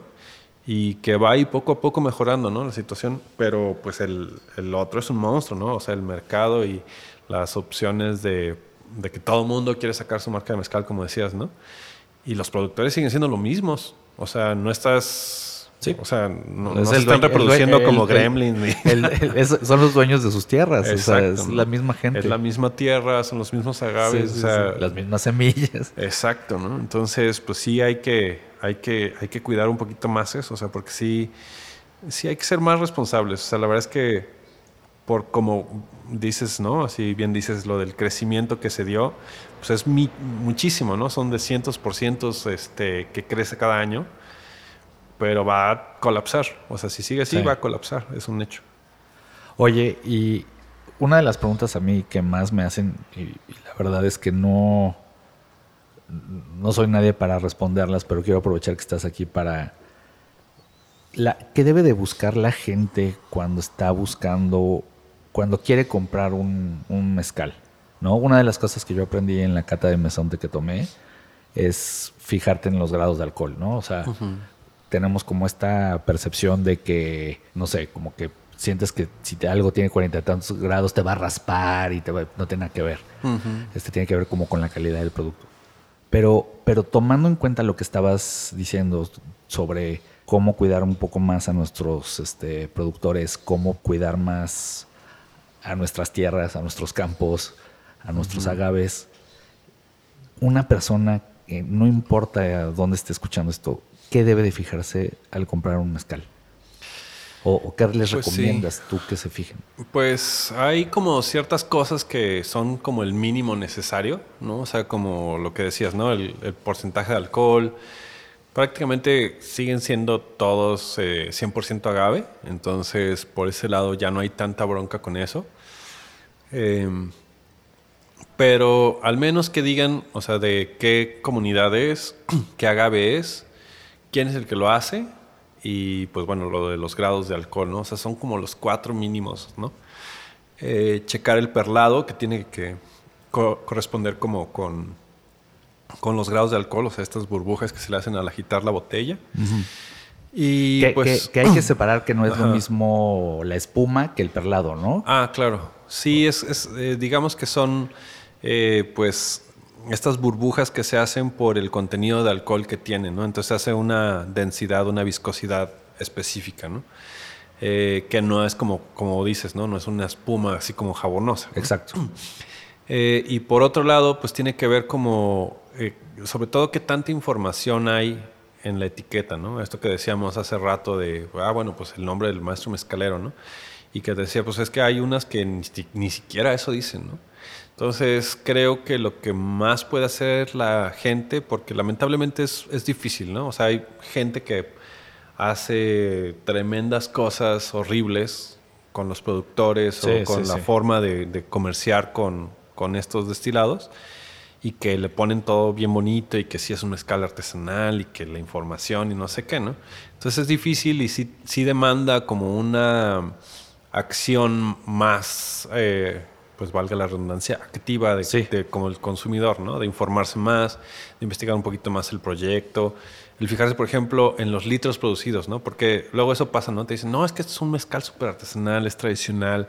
y que va ahí poco a poco mejorando, ¿no? La situación, pero pues el, el otro es un monstruo, ¿no? O sea, el mercado y las opciones de, de que todo el mundo quiere sacar su marca de mezcal, como decías, ¿no? Y los productores siguen siendo los mismos. O sea, no estás Sí. O sea, no, se están reproduciendo como gremlins. son los dueños de sus tierras. O sea, es la misma gente. Es la misma tierra, son los mismos agaves. las mismas semillas. Exacto, ¿no? Entonces, pues sí hay que, hay que, hay que cuidar un poquito más eso. O sea, porque sí, sí hay que ser más responsables. O sea, la verdad es que por como dices, ¿no? Así bien dices lo del crecimiento que se dio, pues es muchísimo, ¿no? Son de cientos por cientos este, que crece cada año pero va a colapsar. O sea, si sigue así, va a colapsar, es un hecho. Oye, y una de las preguntas a mí que más me hacen, y, la verdad es que no, no soy nadie para responderlas, pero quiero aprovechar que estás aquí para... La, ¿Qué debe de buscar la gente cuando está buscando, cuando quiere comprar un, mezcal? ¿no? Una de las cosas que yo aprendí en la cata de mesonte que tomé es fijarte en los grados de alcohol, ¿no? O sea, tenemos como esta percepción de que, no sé, como que sientes que si algo tiene cuarenta y tantos grados te va a raspar y te no tiene nada que ver. Este tiene que ver como con la calidad del producto. Pero, pero tomando en cuenta lo que estabas diciendo sobre cómo cuidar un poco más a nuestros este, productores, cómo cuidar más a nuestras tierras, a nuestros campos, a nuestros agaves, una persona, que no importa dónde esté escuchando esto, qué debe de fijarse al comprar un mezcal? ¿O, qué les pues recomiendas tú que se fijen? Pues hay como ciertas cosas que son como el mínimo necesario, ¿no? O sea, como lo que decías, ¿no? El, porcentaje de alcohol. Prácticamente siguen siendo todos 100% eh, agave, entonces por ese lado ya no hay tanta bronca con eso. Em, pero al menos que digan, o sea, de qué comunidad es, *clears throat* qué agave es, quién es el que lo hace y pues bueno, lo de los grados de alcohol, ¿no? O sea, son como los cuatro mínimos, ¿no? Eh, checar el perlado que tiene que corresponder como con, con los grados de alcohol, o sea, estas burbujas que se le hacen al agitar la botella. Y que, pues, que, hay que *clears throat* separar que no es lo mismo la espuma que el perlado, ¿no? Ah, claro. Sí, es, eh, digamos que son eh, pues estas burbujas que se hacen por el contenido de alcohol que tienen, ¿no? Entonces hace una densidad, una viscosidad específica, ¿no? Eh, que no es como, como dices, ¿no? No es una espuma así como jabonosa. Exacto. *clears throat* Eh, y por otro lado, pues tiene que ver como, eh, sobre todo, qué tanta información hay en la etiqueta, ¿no? Esto que decíamos hace rato de, ah, bueno, pues el nombre del maestro mezcalero, ¿no? Y que decía, pues es que hay unas que ni, ni siquiera eso dicen, ¿no? Entonces creo que lo que más puede hacer la gente, porque lamentablemente es, es difícil, ¿no? O sea, hay gente que hace tremendas cosas horribles con los productores o con la forma de, de comerciar con, con, estos destilados y que le ponen todo bien bonito y que sí es una escala artesanal y que la información y no sé qué, ¿no? Entonces es difícil y sí, sí demanda como una acción más... Eh, pues valga la redundancia, activa de, como el consumidor, ¿no? De informarse más, de investigar un poquito más el proyecto, el fijarse, por ejemplo, en los litros producidos, ¿no? Porque luego eso pasa, ¿no? Te dicen, no, es que esto es un mezcal súper artesanal, es tradicional,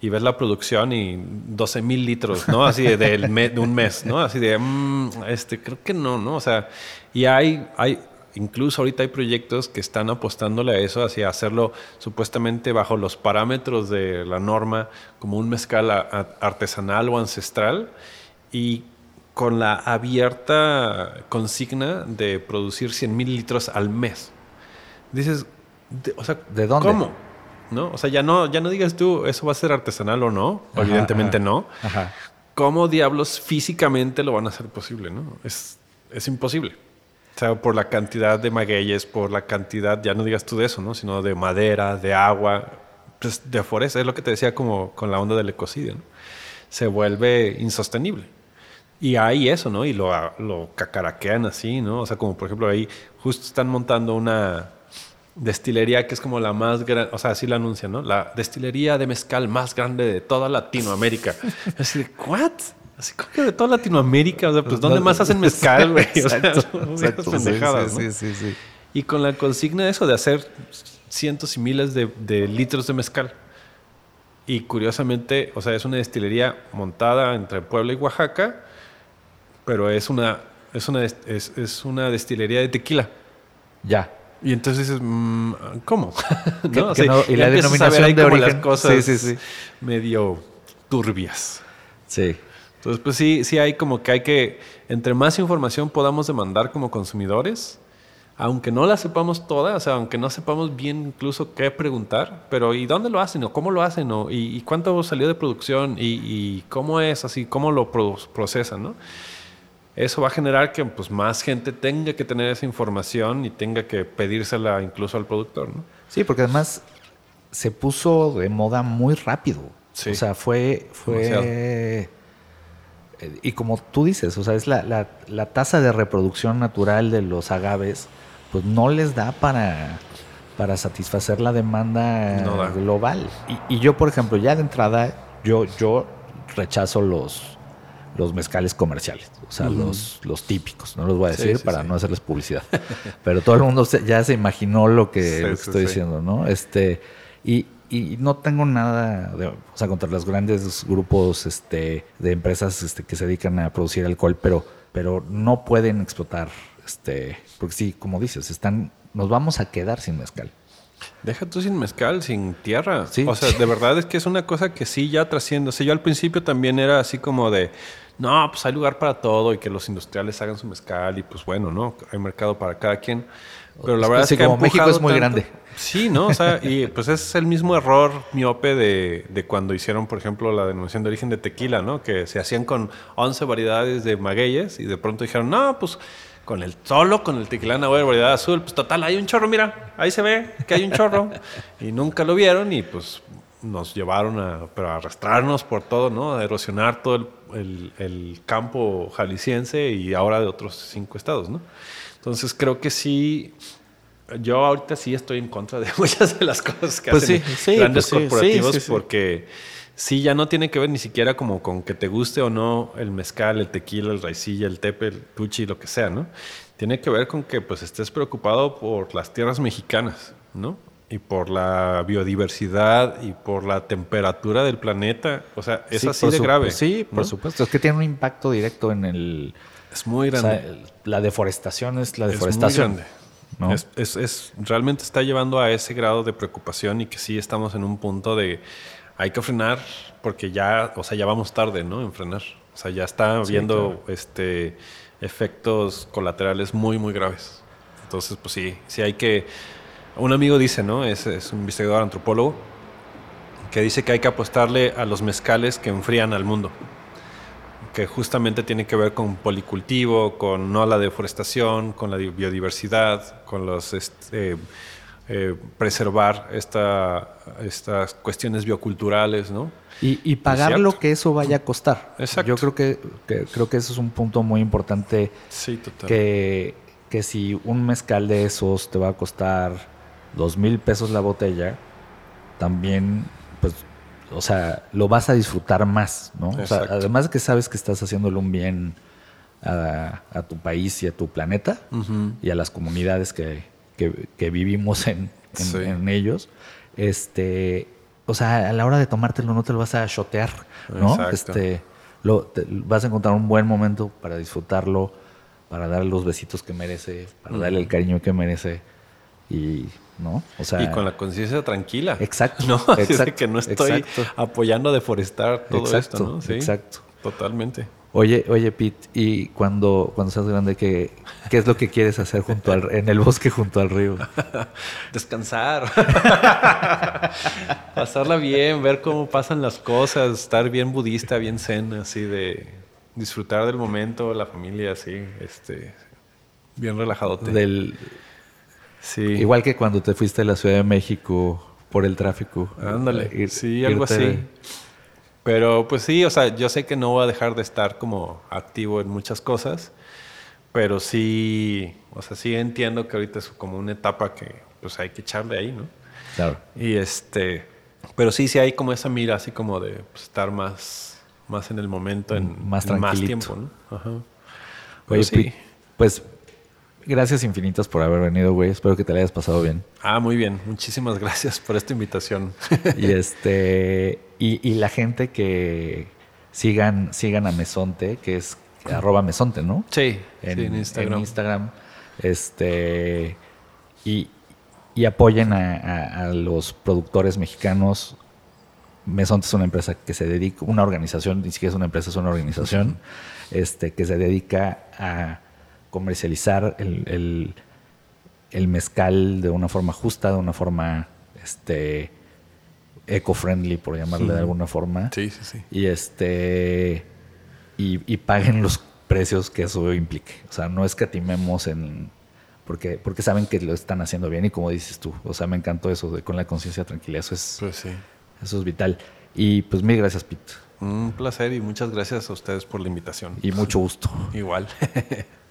y ves la producción y 12 mil litros, ¿no? Así de, de, un mes, ¿no? Así de, mm, este, creo que no, ¿no? O sea, y hay, hay, incluso ahorita hay proyectos que están apostándole a eso, hacia hacerlo supuestamente bajo los parámetros de la norma, como un mezcal artesanal o ancestral, y con la abierta consigna de producir 100 mil litros al mes. Dices, o sea, ¿de dónde? ¿Cómo? ¿No? O sea, ya no, ya no digas tú, eso va a ser artesanal o no, evidentemente no. ¿Cómo diablos físicamente lo van a hacer posible? ¿no? Es, es imposible. O sea, por la cantidad de magueyes, por la cantidad, ya no digas tú de eso, ¿no? Sino de madera, de agua, pues de foresta. Es lo que te decía como con la onda del ecocidio, ¿no? Se vuelve insostenible. Y hay eso, ¿no? Y lo, lo cacaraquean así, ¿no? O sea, como por ejemplo ahí justo están montando una, destilería que es como la más grande, o sea, así la anuncian, ¿no? La destilería de mezcal más grande de toda Latinoamérica. *laughs* así de, ¿what? Así como que de toda Latinoamérica, o sea, pues ¿dónde más hacen mezcal, *laughs* güey? O sea, Exacto, *laughs* pendejadas, sí, ¿no? sí, sí, sí. Y con la consigna de eso de hacer cientos y miles de, de litros de mezcal. Y curiosamente, o sea, es una destilería montada entre Puebla y Oaxaca, pero es una, es una, es, es una destilería de tequila. Ya. Y entonces dices, mm, ¿cómo? *laughs* ¿No? O sea, no- y la a ver denominación ahí de como origen. las cosas Sí, sí, sí. medio turbias. Sí. Entonces, pues sí, sí hay como que hay que, entre más información podamos demandar como consumidores, aunque no la sepamos toda, o sea, aunque no sepamos bien incluso qué preguntar, pero ¿y dónde lo hacen? ¿O cómo lo hacen? ¿O y, y cuánto salió de producción? ¿Y, y cómo es así? ¿Cómo lo pro- procesan? ¿no? Eso va a generar que pues, más gente tenga que tener esa información y tenga que pedírsela incluso al productor, ¿no? Sí, porque además se puso de moda muy rápido. Sí. O sea, fue. Demasiado. fue eh, y como tú dices, o sea, es la, la- la tasa de reproducción natural de los agaves, pues no les da para, para satisfacer la demanda No da. global. Y, y yo, por ejemplo, ya de entrada, yo, yo rechazo los, los mezcales comerciales, o sea, los, los típicos, no los voy a decir sí, para sí. no hacerles publicidad. *laughs* Pero todo el mundo se- ya se imaginó lo que, lo que estoy diciendo, ¿no? Este, y, y no tengo nada, de, o sea, contra los grandes grupos este, de empresas este, que se dedican a producir alcohol, pero, pero no pueden explotar, este, porque sí, como dices, están, nos vamos a quedar sin mezcal. Deja tú sin mezcal, sin tierra. Sí. O sea, de verdad es que es una cosa que sí ya trasciende. O sea, yo al principio también era así como de, no, pues hay lugar para todo y que los industriales hagan su mezcal y pues bueno, ¿no? Hay mercado para cada quien. Pero la verdad es que como México es muy tanto- grande. Sí, ¿no? O sea, y pues es el mismo error miope de, de cuando hicieron, por ejemplo, la denominación de origen de tequila, ¿no? Que se hacían con 11 variedades de magueyes y de pronto dijeron, no, pues con el solo, con el tequila Nahuel, variedad azul, pues total, hay un chorro, mira, ahí se ve que hay un chorro. y nunca lo vieron y pues nos llevaron a, pero a arrastrarnos por todo, ¿no? A erosionar todo el, el- el campo jalisciense y ahora de otros cinco estados, ¿no? Entonces creo que sí, yo ahorita sí estoy en contra de *laughs* muchas de las cosas que Pues hacen sí, sí, grandes pues corporativos sí, porque sí ya no tiene que ver ni siquiera como con que te guste o no el mezcal, el tequila, el raicilla, el tepe, el tuchi, lo que sea, ¿no? Tiene que ver con que pues estés preocupado por las tierras mexicanas, ¿no? Y por la biodiversidad y por la temperatura del planeta. O sea, es Sí, así de grave. Sí, por ¿no? supuesto. Es que tiene un impacto directo en el. Es muy o grande. sea, el- la deforestación es la Es muy deforestación. grande. ¿no? Es, es- es- realmente está llevando a ese grado de preocupación y que sí estamos en un punto de hay que frenar porque ya, o sea, ya vamos tarde, ¿no? En frenar. O sea, ya está habiendo este efectos colaterales muy, muy graves. Entonces, pues sí, sí hay que. Un amigo dice, ¿no? Es, es un investigador antropólogo que dice que hay que apostarle a los mezcales que enfrían al mundo que justamente tiene que ver con policultivo, con no la deforestación, con la di- biodiversidad, con los este, eh, preservar esta, estas cuestiones bioculturales, ¿no? Y, y pagar lo que eso vaya a costar. Exacto. Yo creo que, que- creo que eso es un punto muy importante Sí, total. que, que si un mezcal de esos te va a costar dos mil pesos la botella, también, o sea, lo vas a disfrutar más, ¿no? O sea, además de que sabes que estás haciéndole un bien a, a tu país y a tu planeta y a las comunidades que, que- que vivimos en, en- Sí. en ellos, este, o sea, a la hora de tomártelo no te lo vas a shotear, ¿no? Exacto. Este, lo, te- vas a encontrar un buen momento para disfrutarlo, para darle los besitos que merece, para darle el cariño que merece y, ¿no? O sea, y con la conciencia tranquila. Exacto, *laughs* ¿no? Así de exacto, que no estoy exacto. apoyando a deforestar todo exacto, esto, ¿no? Sí, exacto. Totalmente. Oye, oye, Pete, y cuando, cuando seas grande, ¿qué, ¿qué es lo que quieres hacer junto al, en el bosque junto al río? *laughs* Descansar. *laughs* Pasarla bien, ver cómo pasan las cosas, estar bien budista, bien zen, así de disfrutar del momento, la familia, así, este, bien relajadote. Del, sí. Igual que cuando te fuiste a la Ciudad de México por el tráfico. Ándale, Ir- sí, algo así. Pero pues sí, o sea, yo sé que no voy a dejar de estar como activo en muchas cosas, pero sí, o sea, sí entiendo que ahorita es como una etapa que pues hay que echarle ahí, ¿no? Claro. Y este, pero sí, sí hay como esa mira así como de pues, estar más, más en el momento, en Más en más tiempo, ¿no? Ajá. Oye, sí. Pues gracias infinitas por haber venido, güey. Espero que te la hayas pasado bien. Ah, muy bien. Muchísimas gracias por esta invitación. *laughs* y este y, y la gente que sigan sigan a Mesonte, que es arroba Mesonte, ¿no? Sí, En, sí, en Instagram. Instagram, Este y, y apoyen a, a- a los productores mexicanos. Mesonte es una empresa que se dedica, una organización, ni siquiera es una empresa, es una organización, este, que se dedica a comercializar el, el- el mezcal de una forma justa, de una forma este, eco-friendly, por llamarle de alguna forma. Sí, sí, sí. Y este y, y paguen los precios que eso implique. O sea, no escatimemos en porque, porque saben que lo están haciendo bien y como dices tú, o sea, me encantó eso de con la conciencia tranquila, eso es, Pues sí. eso es vital. Y pues mil gracias, Pete. Un placer y muchas gracias a ustedes por la invitación. Y mucho gusto. Igual. *laughs*